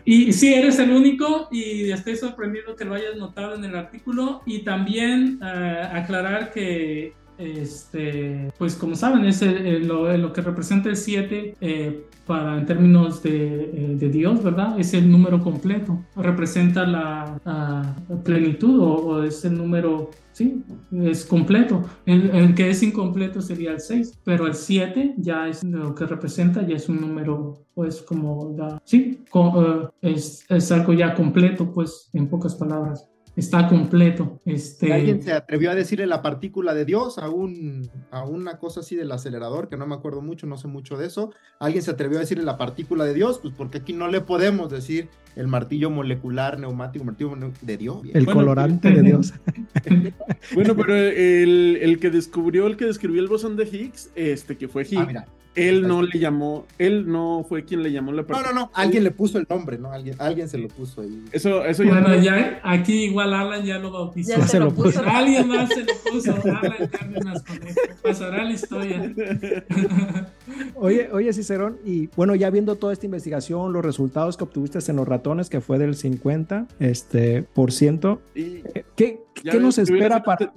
y, sí, eres el único y estoy sorprendido que lo hayas notado en el artículo y también eh, aclarar que este, pues como saben, es lo, que representa el 7 eh, para en términos de, eh, de, Dios, ¿verdad? Es el número completo, representa la, plenitud o, es el número, sí, es completo. El, que es incompleto sería el 6, pero el 7 ya es lo que representa, ya es un número, pues como, da, sí, eh, es, es algo ya completo, pues en pocas palabras está completo. Este... ¿Alguien se atrevió a decirle la partícula de Dios a, un, a una cosa así del acelerador, que no me acuerdo mucho, no sé mucho de eso? ¿Alguien se atrevió a decirle la partícula de Dios? Pues porque aquí no le podemos decir el martillo molecular neumático, martillo de Dios. El colorante de Dios. *laughs* bueno, pero el, el, que descubrió, el que describió el bosón de Higgs, este que fue Higgs. Ah, mira él no le llamó, él no fue quien le llamó la No, no, no, alguien le puso el nombre, ¿no? Alguien, alguien se lo puso ahí. Eso, eso ya. Bueno, ya aquí igual Alan ya lo bautizó. Ya se, lo puso. Alguien más se lo puso. Alan Cárdenas con esto. Pasará la historia. *laughs* Oye, oye, Cicerón, y bueno, ya viendo toda esta investigación, los resultados que obtuviste en los ratones, que fue del 50 este, por ciento, ¿qué, ¿qué nos espera para...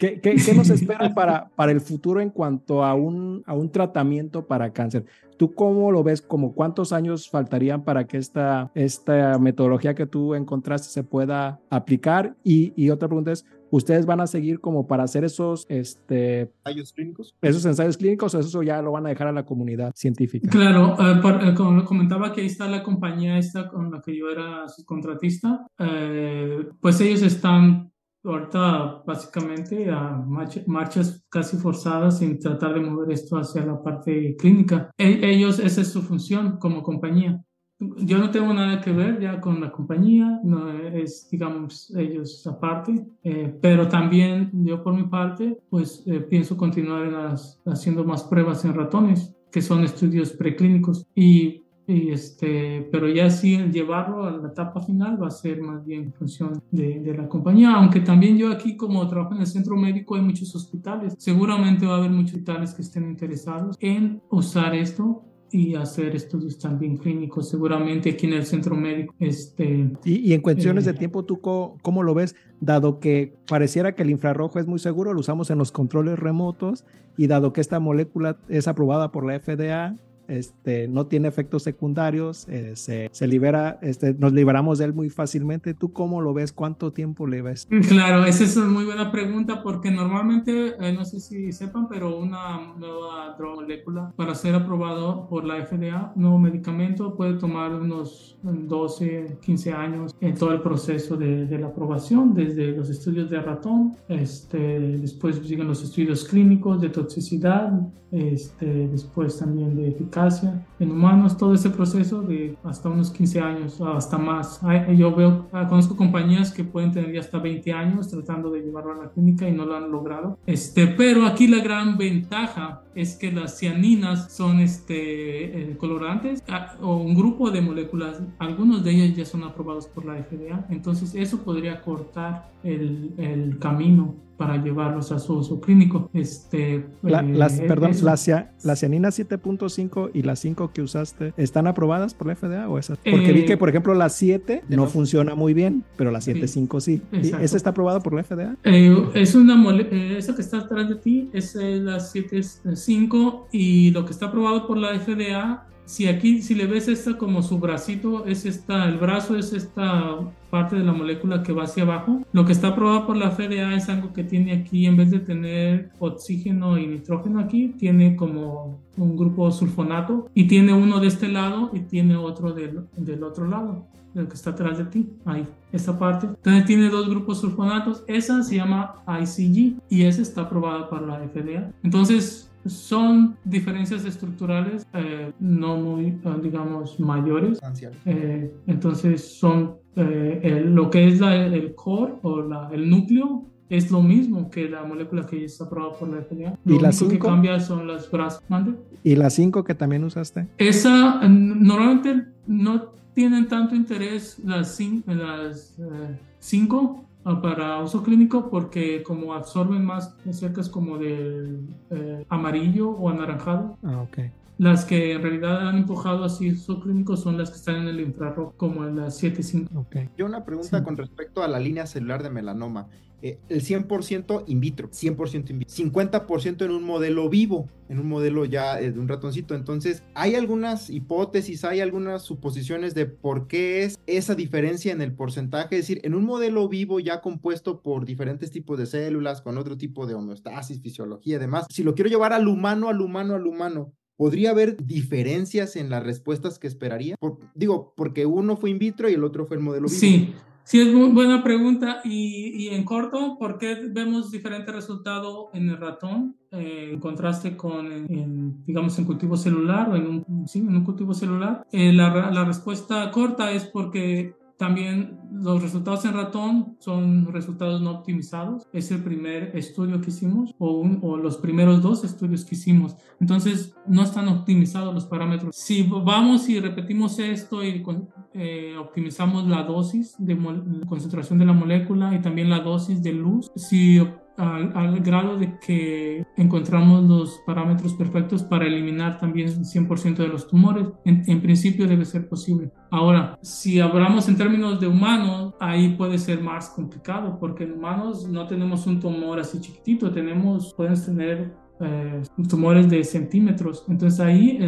¿Qué, qué, qué, nos *laughs* espera para, para el futuro en cuanto a un, a un tratamiento para cáncer? ¿Tú cómo lo ves? ¿Como cuántos años faltarían para que esta, esta metodología que tú encontraste se pueda aplicar? Y, y otra pregunta es, ¿ustedes van a seguir como para hacer esos este, ensayos clínicos? Esos ensayos clínicos o eso ya lo van a dejar a la comunidad científica? Claro, eh, eh, como comentaba que ahí está la compañía esta con la que yo era subcontratista, eh, pues ellos están ahorita básicamente a marchas casi forzadas en tratar de mover esto hacia la parte clínica. E, ellos, esa es su función como compañía. Yo no tengo nada que ver ya con la compañía, no es, digamos, ellos aparte, eh, pero también yo por mi parte, pues eh, pienso continuar las, haciendo más pruebas en ratones, que son estudios preclínicos. Y y este, pero ya sí, llevarlo a la etapa final va a ser más bien en función de, de, la compañía, aunque también yo aquí como trabajo en el centro médico hay muchos hospitales, seguramente va a haber muchos hospitales que estén interesados en usar esto y hacer estudios también clínicos, seguramente aquí en el centro médico. Este, y, y en cuestiones de eh, tiempo, ¿tú cómo, cómo, lo ves? Dado que pareciera que el infrarrojo es muy seguro, lo usamos en los controles remotos y dado que esta molécula es aprobada por la FDA, este, no tiene efectos secundarios, eh, se, se, libera, este, nos liberamos de él muy fácilmente. ¿Tú cómo lo ves? ¿Cuánto tiempo le ves? *laughs* Claro, esa es una muy buena pregunta porque normalmente, eh, no sé si sepan, pero una nueva molécula para ser aprobado por la FDA, un nuevo medicamento puede tomar unos 12, 15 años en todo el proceso de, de la aprobación, desde los estudios de ratón, este, después siguen los estudios clínicos de toxicidad, este, después también de eficacia en humanos, todo ese proceso de hasta unos 15 años, hasta más. Yo veo, ah, conozco compañías que pueden tener ya hasta 20 años tratando de llevarlo a la clínica y no lo han logrado. Este, pero aquí la gran ventaja es que las cianinas son este, eh, colorantes ah, o un grupo de moléculas, algunos de ellas ya son aprobados por la FDA, entonces eso podría cortar el, el camino para llevarlos a su uso clínico. Este, las, eh, perdón, la, la cianina 7.5 y las 5 que usaste, ¿están aprobadas por la FDA o esas? Porque vi que, eh, por ejemplo, la 7 no funciona muy bien, pero la 7.5 sí. sí. ¿Esa está aprobada por la FDA? Eh, es una esa que está atrás de ti es la 7.5 y lo que está aprobado por la FDA si aquí, si le ves esta como su bracito, es esta, el brazo es esta parte de la molécula que va hacia abajo. Lo que está aprobado por la FDA es algo que tiene aquí, en vez de tener oxígeno y nitrógeno aquí, tiene como un grupo sulfonato y tiene uno de este lado y tiene otro del, del otro lado el que está atrás de ti, ahí, esta parte. Entonces tiene dos grupos sulfonatos, esa se llama ICG y esa está aprobada para la FDA. Entonces, son diferencias estructurales eh, no muy, digamos, mayores. Eh, entonces son eh, lo que es el core o el núcleo es lo mismo que la molécula que está aprobada por la FDA. Lo ¿Y las cinco que cambia son las brazos. ¿Mande? ¿Y las 5 que también usaste? Esa normalmente no tienen tanto interés las, cin- las eh, cinco ah, para uso clínico porque como absorben más cerca es como del eh, amarillo o anaranjado. Ah, ok. Las que en realidad han empujado así uso clínico son las que están en el infrarrojo, como en las 7.5. Ok. Yo una pregunta Sí. con respecto a la línea celular de melanoma. Eh, el 100% in vitro, 100% in vitro, 50% en un modelo vivo, en un modelo ya eh, de un ratoncito. Entonces, hay algunas hipótesis, hay algunas suposiciones de por qué es esa diferencia en el porcentaje. Es decir, en un modelo vivo ya compuesto por diferentes tipos de células, con otro tipo de homeostasis, fisiología y demás, si lo quiero llevar al humano, al humano, al humano, ¿Podría haber diferencias en las respuestas que esperaría? Por- digo, porque uno fue in vitro y el otro fue el modelo vivo. Sí, sí es muy buena pregunta y, y en corto, ¿por qué vemos diferente resultado en el ratón eh, en contraste con, en, en, digamos, en cultivo celular o en un, sí, en un cultivo celular? Eh, la, la respuesta corta es porque también los resultados en ratón son resultados no optimizados. Es el primer estudio que hicimos o, un, o, los primeros dos estudios que hicimos. Entonces no están optimizados los parámetros. Si vamos y repetimos esto y eh, optimizamos la dosis de concentración de la molécula y también la dosis de luz, si al, grado de que encontramos los parámetros perfectos para eliminar también el 100% de los tumores. En, principio debe ser posible. Ahora, si hablamos en términos de humanos, ahí puede ser más complicado porque en humanos no tenemos un tumor así chiquitito, tenemos, pueden tener eh, tumores de centímetros. Entonces ahí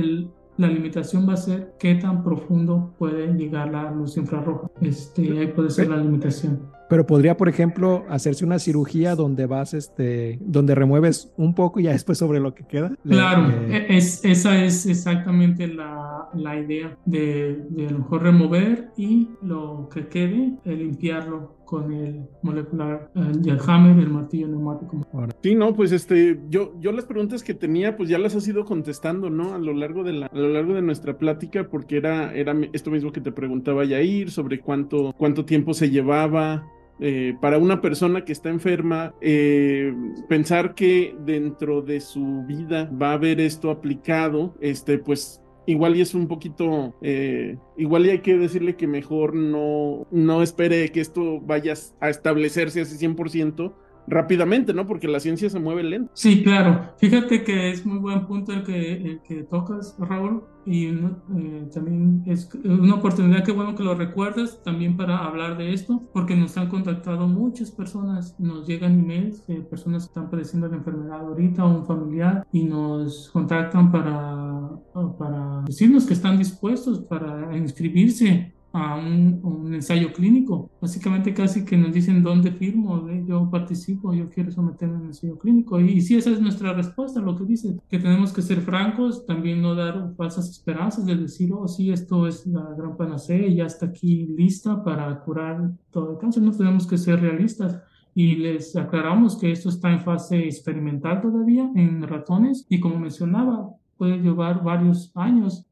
la limitación va a ser qué tan profundo puede llegar la luz infrarroja. Este, ahí puede ser la limitación. Pero podría, por ejemplo, hacerse una cirugía donde vas, este, donde remueves un poco y ya después sobre lo que queda. Claro, le... es, esa es exactamente la, la idea de, de, a lo mejor remover y lo que quede, limpiarlo con el molecular, el, el hammer, el martillo neumático. Sí, no, pues este, yo, yo las preguntas que tenía, pues ya las has ido contestando, ¿no? A lo largo de la, a lo largo de nuestra plática, porque era, era esto mismo que te preguntaba Yair sobre cuánto, cuánto tiempo se llevaba. Eh, para una persona que está enferma, eh, pensar que dentro de su vida va a haber esto aplicado, este, pues igual y es un poquito, eh, igual y hay que decirle que mejor no, no espere que esto vaya a establecerse así 100% rápidamente, ¿no? Porque la ciencia se mueve lento. Sí, claro. Fíjate que es muy buen punto el que, el que tocas, Raúl, y eh, también es una oportunidad, que bueno que lo recuerdas, también para hablar de esto, porque nos han contactado muchas personas, nos llegan emails de personas que están padeciendo la enfermedad ahorita o un familiar y nos contactan para, para decirnos que están dispuestos para inscribirse a un, un, ensayo clínico. Básicamente casi que nos dicen dónde firmo, ¿eh? yo participo, yo quiero someterme a un ensayo clínico. Y, y sí, esa es nuestra respuesta, lo que dice, que tenemos que ser francos, también no dar falsas esperanzas de decir, oh, sí, esto es la gran panacea ya está aquí lista para curar todo el cáncer. No tenemos que ser realistas. Y les aclaramos que esto está en fase experimental todavía en ratones y como mencionaba, puede llevar varios años,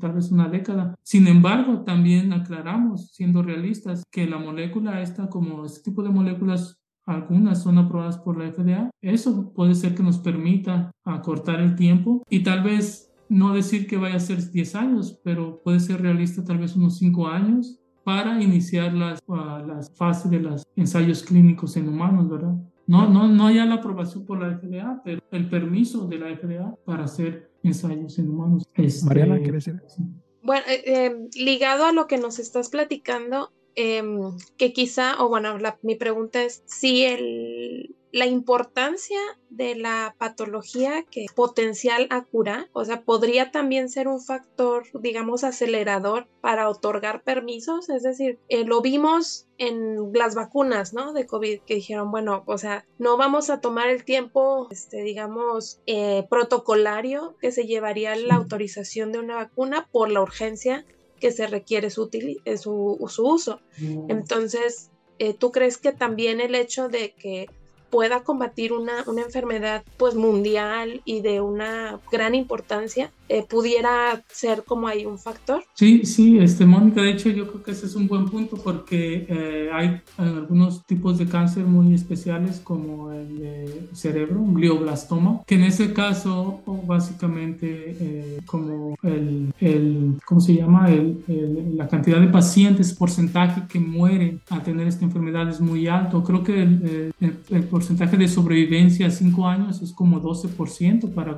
tal vez una década. Sin embargo, también aclaramos, siendo realistas, que la molécula esta, como este tipo de moléculas, algunas son aprobadas por la FDA. Eso puede ser que nos permita acortar el tiempo y tal vez no decir que vaya a ser 10 años, pero puede ser realista tal vez unos 5 años para iniciar las, las fases de los ensayos clínicos en humanos, ¿verdad? No, no, no ya la aprobación por la FDA, pero el permiso de la FDA para hacer ensayos en humanos. Este, Mariana, ¿quieres decir? Sí. Bueno, eh, eh, ligado a lo que nos estás platicando, eh, que quizá, o bueno, la, mi pregunta es si el, la importancia de la patología que potencial a curar, o sea, podría también ser un factor, digamos, acelerador para otorgar permisos, es decir, eh, lo vimos en las vacunas, ¿no? De COVID, que dijeron, bueno, o sea, no vamos a tomar el tiempo, este, digamos, eh, protocolario que se llevaría la autorización de una vacuna por la urgencia que se requiere su, su, su uso. Entonces, eh, ¿tú crees que también el hecho de que pueda combatir una, una enfermedad pues mundial y de una gran importancia eh, pudiera ser como ahí un factor. Sí, sí, este, Mónica, de hecho yo creo que ese es un buen punto porque eh, hay algunos tipos de cáncer muy especiales como el de cerebro, glioblastoma, que en ese caso básicamente eh, como el, el, ¿cómo se llama? El, la cantidad de pacientes, porcentaje que mueren a tener esta enfermedad es muy alto. Creo que el, el porcentaje de sobrevivencia a 5 años es como 12% para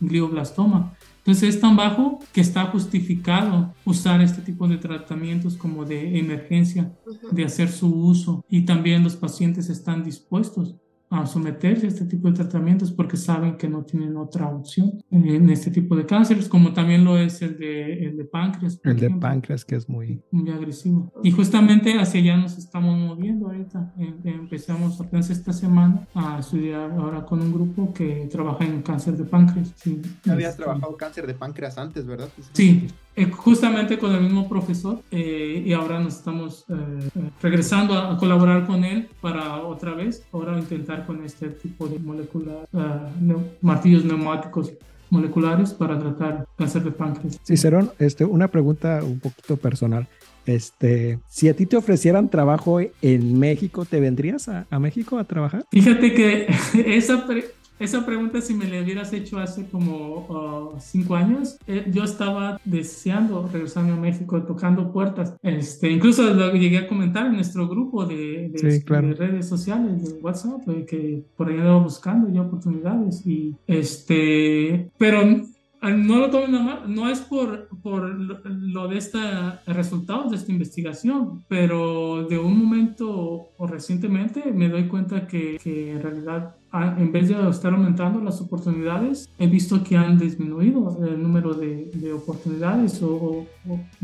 glioblastoma. Entonces es tan bajo que está justificado usar este tipo de tratamientos como de emergencia, de hacer su uso y también los pacientes están dispuestos a someterse a este tipo de tratamientos porque saben que no tienen otra opción en este tipo de cánceres, como también lo es el de, el de páncreas. El de páncreas, que es muy... Muy agresivo. Y justamente hacia allá nos estamos moviendo ahorita. Empezamos apenas esta semana a estudiar ahora con un grupo que trabaja en cáncer de páncreas. Sí. Habías este, trabajado cáncer de páncreas antes, ¿verdad? Sí, eh, justamente con el mismo profesor eh, y ahora nos estamos eh, regresando a, colaborar con él para otra vez, ahora intentar con este tipo de moléculas, martillos neumáticos moleculares para tratar cáncer de páncreas. Cicerón, este, una pregunta un poquito personal. Este, si a ti te ofrecieran trabajo en México, ¿te vendrías a, a México a trabajar? Fíjate que *laughs* esa, esa pregunta, si me la hubieras hecho hace como uh, cinco años, eh, yo estaba deseando regresarme a México, tocando puertas. Este, incluso lo llegué a comentar en nuestro grupo de, redes sociales, de WhatsApp, eh, que por ahí andaba buscando ya oportunidades. Y este, pero no lo tomen mal, no es por, por lo de este resultados de esta investigación, pero de un momento o recientemente me doy cuenta que, que en realidad en vez de estar aumentando las oportunidades, he visto que han disminuido el número de, de oportunidades o,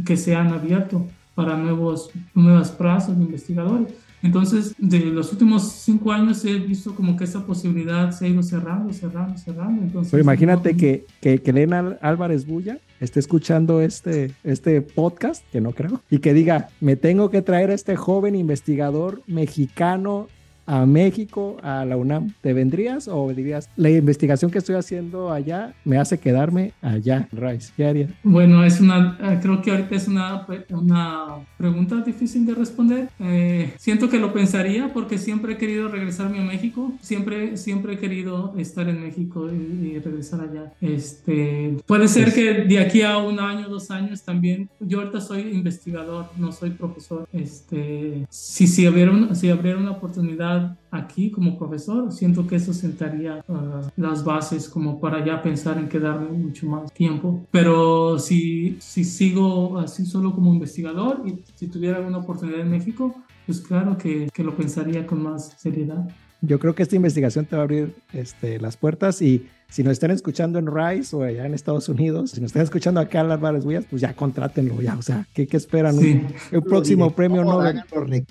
que se han abierto para nuevos, nuevas plazas de investigadores. Entonces, de los últimos cinco años he visto como que esa posibilidad se ha ido cerrando, cerrando, cerrando. Entonces, Pero imagínate que, que, que Elena Álvarez Bulla esté escuchando este, este podcast, que no creo, y que diga, me tengo que traer a este joven investigador mexicano a México, a la UNAM, ¿te vendrías o dirías, la investigación que estoy haciendo allá me hace quedarme allá, Rice? ¿Qué harías? Bueno, es una, eh, creo que ahorita es una, una pregunta difícil de responder. Eh, siento que lo pensaría porque siempre he querido regresarme a México, siempre, siempre he querido estar en México y, regresar allá. Este, puede ser que de aquí a un año, dos años también, yo ahorita soy investigador, no soy profesor. Este, si, si, abriera, si abriera una oportunidad aquí como profesor, siento que eso sentaría uh, las bases como para ya pensar en quedarme mucho más tiempo. Pero si, si sigo así solo como investigador y si tuviera alguna oportunidad en México, pues claro que, que lo pensaría con más seriedad. Yo creo que esta investigación te va a abrir este, las puertas y si nos están escuchando en Rice o allá en Estados Unidos, si nos están escuchando acá en las Bares Huellas, pues ya contrátenlo, ya, o sea, ¿qué, qué esperan? Un, próximo premio Nobel.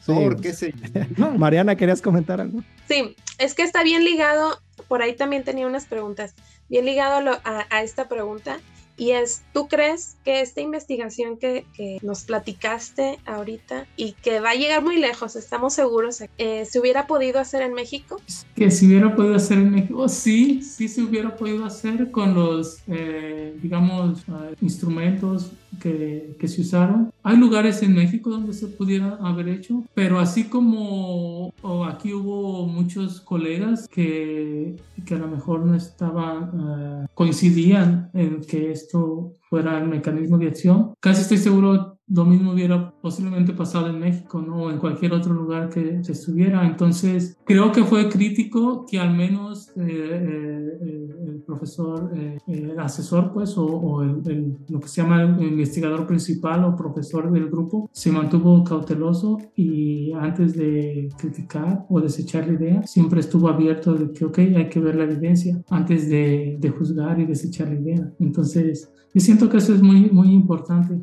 *laughs* Mariana, ¿querías comentar algo? Sí, es que está bien ligado, por ahí también tenía unas preguntas, bien ligado a, a esta pregunta y es, ¿tú crees que esta investigación que, que, nos platicaste ahorita y que va a llegar muy lejos, estamos seguros, eh, se hubiera podido hacer en México? Que se hubiera podido hacer en México, sí, sí se hubiera podido hacer con los, eh, digamos, uh, instrumentos que, que, se usaron. Hay lugares en México donde se pudiera haber hecho, pero así como aquí hubo muchos colegas que, que a lo mejor no estaban, uh, coincidían en que esto fuera el mecanismo de acción. Casi estoy seguro lo mismo hubiera posiblemente pasado en México, ¿no? O en cualquier otro lugar que se estuviera. Entonces, creo que fue crítico que al menos eh, eh, el profesor, eh, el asesor, pues, o, el, lo que se llama el investigador principal o profesor del grupo, se mantuvo cauteloso y antes de criticar o desechar la idea, siempre estuvo abierto de que, ok, hay que ver la evidencia antes de, de juzgar y desechar la idea. Entonces, yo siento que eso es muy, muy importante.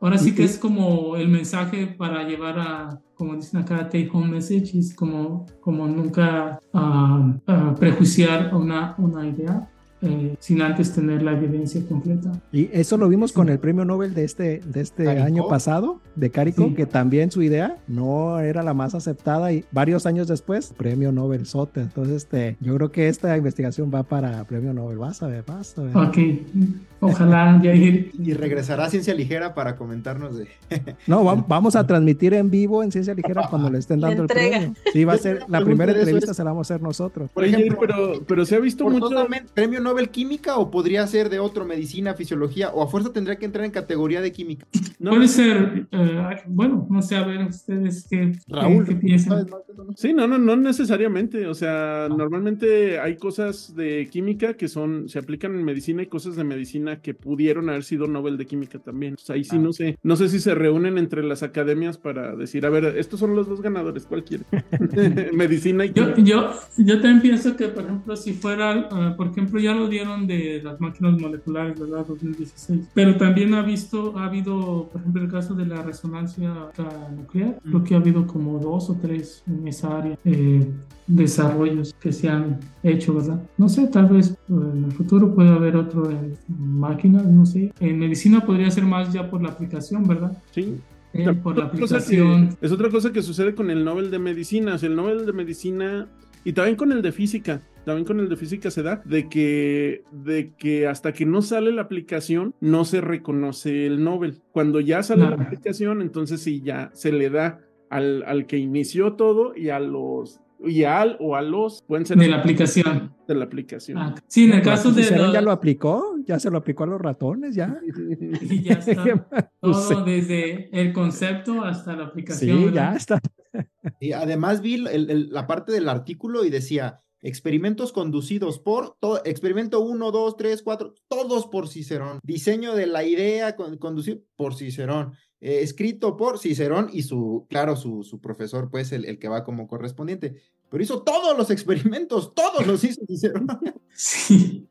Ahora sí que es como el mensaje para llevar a, como dicen acá, take home message, es como, como nunca uh, prejuiciar una, una idea eh, sin antes tener la evidencia completa. Y eso lo vimos con el premio Nobel de este, de este año pasado, de Carico, que también su idea no era la más aceptada y varios años después, premio Nobel Sote. Entonces, este, yo creo que esta investigación va para premio Nobel. Vas a ver, vas a ver. Ok, ojalá, Yair. *laughs* Y regresará a Ciencia Ligera para comentarnos de... *laughs* no, vamos a transmitir en vivo en Ciencia Ligera cuando le estén *laughs* dando el premio. Sí, va a ser, la primera entrevista se la vamos a hacer nosotros. Por ejemplo, pero, pero se ha visto mucho... ¿Premio Nobel Química o podría ser de otro, medicina, fisiología, o a fuerza tendría que entrar en categoría de química? Puede ser, eh, bueno, no sé, a ver ustedes qué, Raúl, qué, piensan. Sí, no, no, no necesariamente, o sea, ah. normalmente hay cosas de química que son, se aplican en medicina y cosas de medicina que pudieron haber sido Nobel de química también. O sea, ahí sí ah. no sé, no sé si se reúnen entre las academias para decir, a ver, estos son los dos ganadores, ¿cuál quiere? *laughs* medicina y química. Yo, yo, también pienso que, por ejemplo, si fuera, uh, por ejemplo, ya lo dieron de las máquinas moleculares, ¿verdad? 2016. Pero también ha visto, ha habido, por ejemplo, el caso de la resonancia nuclear. Creo que ha habido como dos o tres en esa área. Eh, desarrollos que se han hecho, ¿verdad? No sé, tal vez eh, en el futuro puede haber otro en máquinas, no sé. En medicina podría ser más ya por la aplicación, ¿verdad? Sí. Eh, por la aplicación. es otra cosa que sucede con el Nobel de Medicina. el Nobel de Medicina y también con el de Física también con el de física se da, de que, de que hasta que no sale la aplicación no se reconoce el Nobel. Cuando ya sale la aplicación, entonces sí, ya se le da al, al que inició todo y a los y al o a los pueden ser de la aplicación. de la aplicación. Ah, sí en el caso de ya lo aplicó ya se lo aplicó a los ratones ya *laughs* y ya está *laughs* todo desde el concepto hasta la aplicación sí ya está. Y además vi la parte del artículo y decía Experimentos conducidos por, todo, experimento 1, 2, 3, 4, todos por Cicerón. Diseño de la idea conducido por Cicerón. Eh, escrito por Cicerón y su, claro, su, su profesor, pues el, el, que va como correspondiente. Pero hizo todos los experimentos, todos los hizo Cicerón. *laughs* Sí.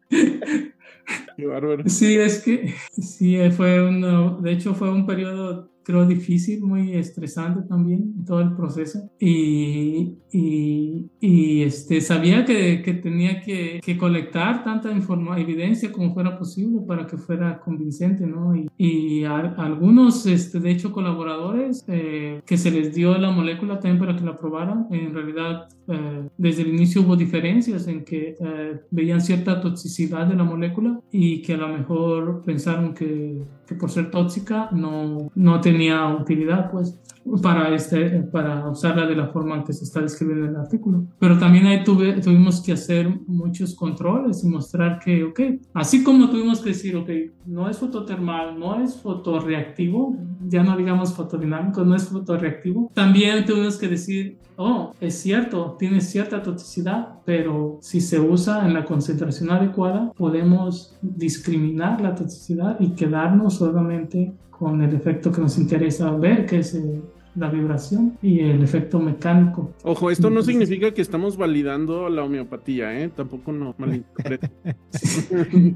Qué bárbaro. Sí, es que sí, fue uno, de hecho fue un periodo creo difícil, muy estresante también todo el proceso. Y, y, y este, sabía que, que tenía que, que, colectar tanta informa evidencia como fuera posible para que fuera convincente, ¿no? Y, y a, algunos, este, de hecho, colaboradores eh, que se les dio la molécula también para que la probaran, en realidad eh, desde el inicio hubo diferencias en que eh, veían cierta toxicidad de la molécula y que a lo mejor pensaron que, que por ser tóxica no, no tenía utilidad, pues para, este, para usarla de la forma que se está describiendo en el artículo. Pero también ahí tuve, tuvimos que hacer muchos controles y mostrar que, ok, así como tuvimos que decir, ok, no es fototermal, no es fotorreactivo, ya no digamos fotodinámico, no es fotorreactivo, también tuvimos que decir, oh, es cierto, tiene cierta toxicidad, pero si se usa en la concentración adecuada, podemos discriminar la toxicidad y quedarnos solamente con el efecto que nos interesa ver, que es eh, la vibración y el efecto mecánico. Ojo, esto no significa que estamos validando la homeopatía, ¿eh? Tampoco no malinterprete. *laughs*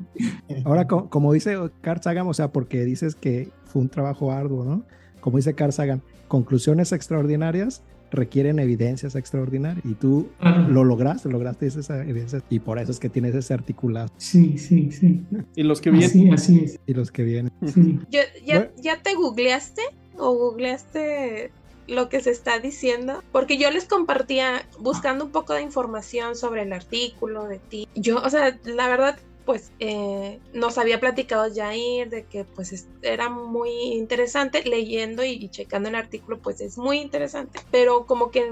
Ahora, como, dice Carl Sagan, o sea, porque dices que fue un trabajo arduo, ¿no? Como dice Carl Sagan, conclusiones extraordinarias requieren evidencias extraordinarias y tú lo lograste, lograste esa evidencia y por eso es que tienes ese articulado. Sí, sí, sí. Y los que vienen. Así, es. Y los que vienen. *laughs* ya, ¿Ya te googleaste o googleaste lo que se está diciendo, porque yo les compartía buscando un poco de información sobre el artículo de ti. Yo, o sea, la verdad pues eh, nos había platicado Jair de que pues era muy interesante leyendo y, checando el artículo pues es muy interesante pero como que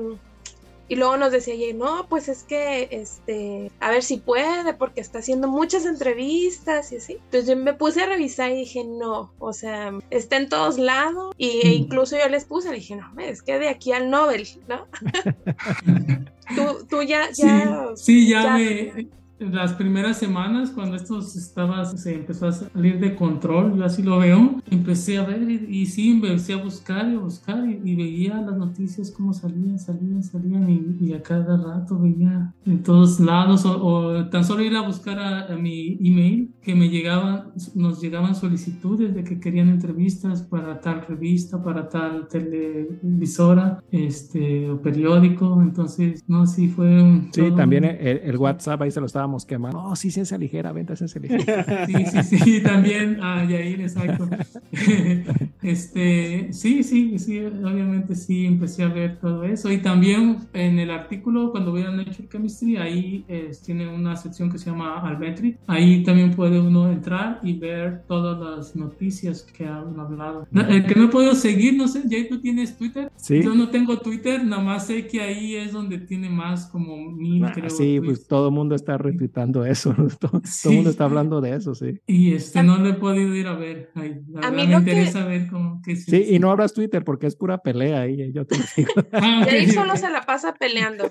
y luego nos decía Jair no pues es que este a ver si puede porque está haciendo muchas entrevistas y así entonces yo me puse a revisar y dije no o sea está en todos lados y, e incluso yo les puse le dije no es que de aquí al Nobel no *laughs* *laughs* tú, tú ya ya sí, ya, me las primeras semanas, cuando esto estaba, se empezó a salir de control, yo así lo veo, empecé a ver y, sí, empecé a buscar y a buscar y, veía las noticias como salían, salían, salían y, a cada rato veía en todos lados o, tan solo ir a buscar a, mi email que me llegaban, nos llegaban solicitudes de que querían entrevistas para tal revista, para tal televisora, este, o periódico, entonces, no, sí fue un... Sí, también el, el WhatsApp ahí se lo estábamos quemando. No, sí, ciencia ligera, venta ciencia ligera. *laughs* sí, sí, sí, también, ah, Yair, exacto. *laughs* este, sí, sí, sí, obviamente sí, empecé a ver todo eso. Y también en el artículo, cuando voy a Nature Chemistry, ahí tiene una sección que se llama Almetri. Ahí también puede uno entrar y ver todas las noticias que han hablado. El que no puedo seguir, no sé, Yair, ¿tú tienes Twitter? Sí. Yo no tengo Twitter, nada más sé que ahí es donde tiene más como mil, ah, creo. Sí, pues todo el mundo está retweetando eso, todo, el mundo está hablando de eso, sí. Y este, no lo he podido ir a ver. a mí me interesa ver cómo que Sí, y no abras Twitter porque es pura pelea ahí, yo te digo. *laughs* ah, ahí solo se la pasa peleando.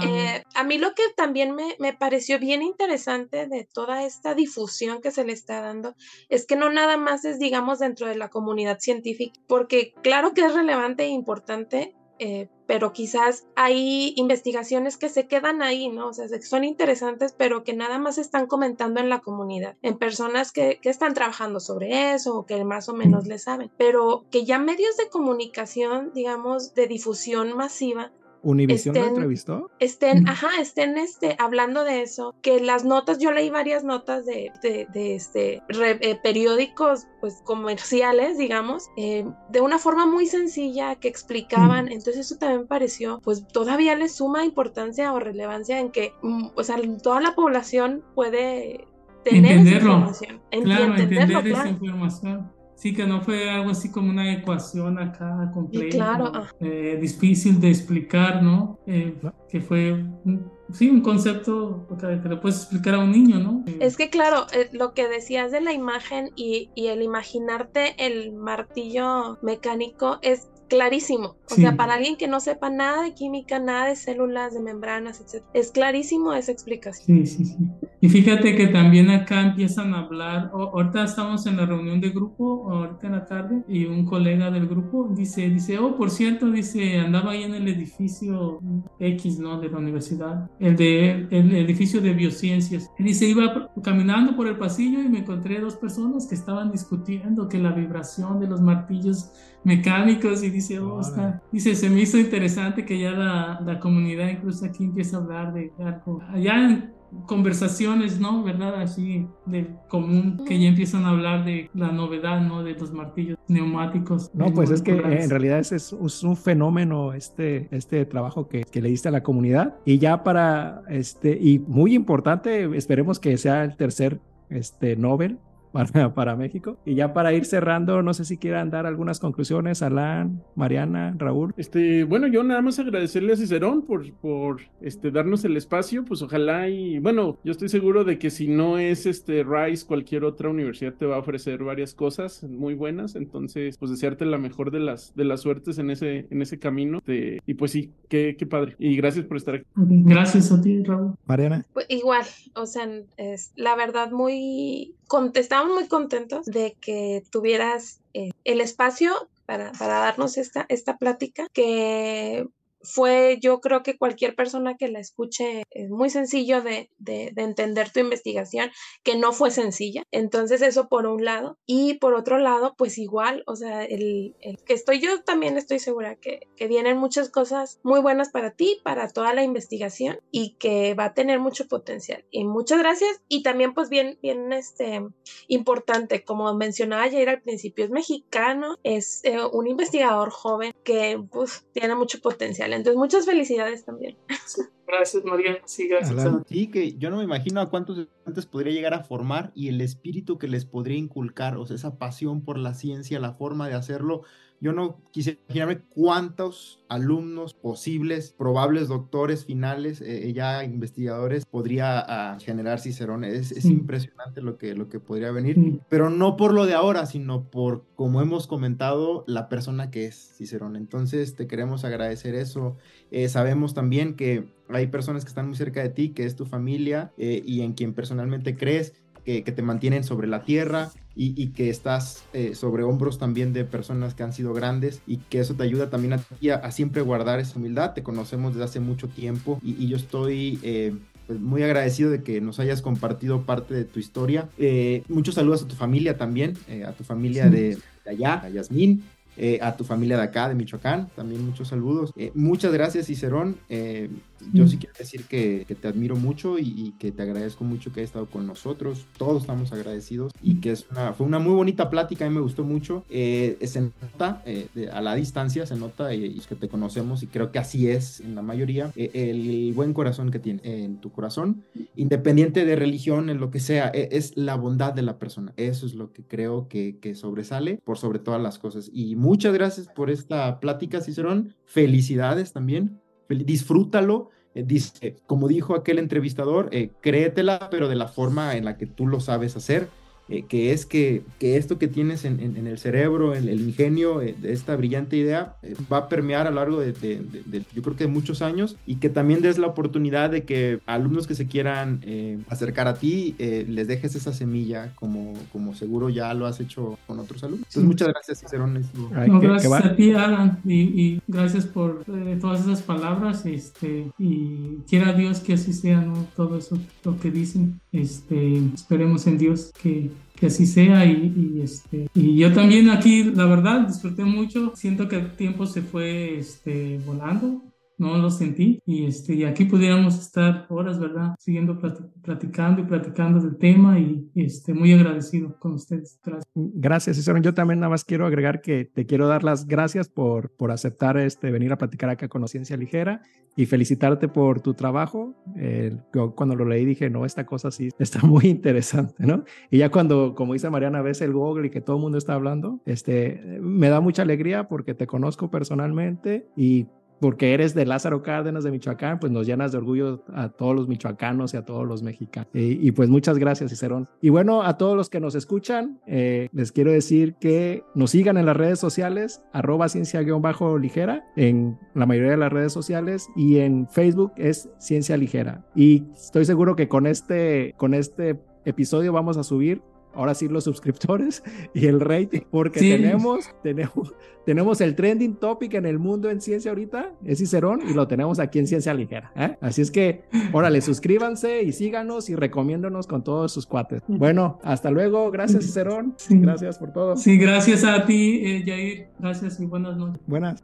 Eh, a mí lo que también me, me, pareció bien interesante de toda esta difusión que se le está dando es que no nada más es, digamos, dentro de la comunidad científica, porque claro que es relevante e importante, eh, pero quizás hay investigaciones que se quedan ahí, ¿no? O sea, son interesantes, pero que nada más están comentando en la comunidad, en personas que, que están trabajando sobre eso o que más o menos le saben, pero que ya medios de comunicación, digamos, de difusión masiva, Univision lo entrevistó. Estén, ajá, estén este, hablando de eso, que las notas, yo leí varias notas de, de, este, eh, periódicos pues comerciales, digamos, eh, de una forma muy sencilla que explicaban, entonces eso también pareció, pues todavía le suma importancia o relevancia en que, mm, o sea, toda la población puede tener esa información. Claro, entender esa información. Sí, que no fue algo así como una ecuación acá completa. Claro. Eh, difícil de explicar, ¿no? Eh, que fue, un, sí, un concepto que le puedes explicar a un niño, ¿no? Es que, claro, eh, lo que decías de la imagen y, y el imaginarte el martillo mecánico es clarísimo. O sea, para alguien que no sepa nada de química, nada de células, de membranas, etc. Es clarísimo esa explicación. Sí, sí, sí. Y fíjate que también acá empiezan a hablar, ahorita estamos en la reunión de grupo, ahorita en la tarde, y un colega del grupo dice, dice, oh, por cierto, dice, andaba ahí en el edificio X, ¿no? De la universidad, el de el edificio de biociencias. Y dice, iba caminando por el pasillo y me encontré dos personas que estaban discutiendo que la vibración de los martillos mecánicos y dice, oh, está, dice, se me hizo interesante que ya la, la, comunidad incluso aquí empieza a hablar de algo, allá en conversaciones, ¿no? ¿Verdad? Así de común, que ya empiezan a hablar de la novedad, ¿no? De los martillos neumáticos. No, pues es que en realidad es, es, un fenómeno este, este trabajo que, que le diste a la comunidad y ya para, este, y muy importante, esperemos que sea el tercer este, Nobel para, *laughs* para México. Y ya para ir cerrando, no sé si quieran dar algunas conclusiones, Alan, Mariana, Raúl. Este, bueno, yo nada más agradecerle a Cicerón por, por este, darnos el espacio, pues ojalá y, bueno, yo estoy seguro de que si no es este Rice, cualquier otra universidad te va a ofrecer varias cosas muy buenas, entonces, pues desearte la mejor de las, de las suertes en ese, en ese camino. De, y pues sí, qué, qué padre. Y gracias por estar aquí. Gracias a ti, Raúl. Mariana. Pues igual, o sea, es la verdad muy estamos muy contentos de que tuvieras eh, el espacio para, para, darnos esta, esta plática, que fue, yo creo que cualquier persona que la escuche es muy sencillo de, de, entender tu investigación, que no fue sencilla. Entonces eso por un lado. Y por otro lado, pues igual, o sea, el, que estoy yo también estoy segura que, que, vienen muchas cosas muy buenas para ti, para toda la investigación y que va a tener mucho potencial. Y muchas gracias. Y también pues bien, bien este, importante, como mencionaba Jair al principio, es mexicano, es eh, un investigador joven que pues, tiene mucho potencial. Entonces, muchas felicidades también. Gracias, María. Sí, gracias. Sí, que yo no me imagino a cuántos estudiantes podría llegar a formar y el espíritu que les podría inculcar, o sea, esa pasión por la ciencia, la forma de hacerlo. Yo no quisiera imaginarme cuántos alumnos posibles, probables doctores finales, eh, ya investigadores, podría ah, generar Cicerón. Es, es impresionante lo que, lo que podría venir, pero no por lo de ahora, sino por, como hemos comentado, la persona que es Cicerón. Entonces, te queremos agradecer eso. Eh, sabemos también que hay personas que están muy cerca de ti, que es tu familia eh, y en quien personalmente crees, que, que te mantienen sobre la tierra y, que estás eh, sobre hombros también de personas que han sido grandes y que eso te ayuda también a ti a, siempre guardar esa humildad. Te conocemos desde hace mucho tiempo y, yo estoy... Eh, pues, muy agradecido de que nos hayas compartido parte de tu historia. Eh, muchos saludos a tu familia también, a tu familia de, allá, a Yasmín, eh, a tu familia de acá, de Michoacán, también muchos saludos. Muchas gracias, Cicerón. Eh, yo sí quiero decir que, te admiro mucho y, que te agradezco mucho que hayas estado con nosotros. Todos estamos agradecidos y que es una, fue una muy bonita plática, a mí me gustó mucho. se nota a la distancia, se nota y, que te conocemos y creo que así es en la mayoría, el buen corazón que tiene en tu corazón, independiente de religión, en lo que sea, e, es la bondad de la persona. Eso es lo que creo que, que sobresale por sobre todas las cosas. Y muchas gracias por esta plática, Cicerón. Felicidades también. Disfrútalo. Eh, dice, como dijo aquel entrevistador, eh, créetela, pero de la forma en la que tú lo sabes hacer. Eh, que es que, que, esto que tienes en, en, el cerebro, en el ingenio eh, de esta brillante idea, eh, va a permear a lo largo de, de, yo creo que de muchos años y que también des la oportunidad de que alumnos que se quieran acercar a ti, les dejes esa semilla como, como seguro ya lo has hecho con otros alumnos. Entonces, muchas gracias, Cicerón. No, gracias a ti, Alan, y, y gracias por todas esas palabras, este, y quiera Dios que así sea, ¿no? Todo eso, lo que dicen, este, esperemos en Dios que que así sea y, este y yo también aquí la verdad disfruté mucho. Siento que el tiempo se fue este volando no lo sentí. Y este y aquí pudiéramos estar horas verdad siguiendo platicando y platicando del tema y este muy agradecido con ustedes. Gracias. Gracias César. Yo también nada más quiero agregar que te quiero dar las gracias por por aceptar este venir a platicar acá con Ciencia Ligera y felicitarte por tu trabajo. Yo cuando lo leí dije no esta cosa sí está muy interesante no y ya cuando como dice Mariana ves el Google y que todo el mundo está hablando este me da mucha alegría porque te conozco personalmente y porque eres de Lázaro Cárdenas de Michoacán, pues nos llenas de orgullo a todos los michoacanos y a todos los mexicanos. Y, pues muchas gracias, Cicerón. Y bueno, a todos los que nos escuchan, eh, les quiero decir que nos sigan en las redes sociales, arroba ciencia-ligera, en la mayoría de las redes sociales, y en Facebook es Ciencia Ligera. Y estoy seguro que con este, con este episodio vamos a subir ahora sí los suscriptores y el rating, porque tenemos, tenemos, tenemos el trending topic en el mundo en ciencia ahorita, es Cicerón, y lo tenemos aquí en Ciencia Ligera. ¿eh? Así es que, órale, suscríbanse y síganos y recomiéndonos con todos sus cuates. Bueno, hasta luego, gracias Cicerón, gracias por todo. Sí, gracias a ti, eh, Jair, gracias y buenas noches. Buenas.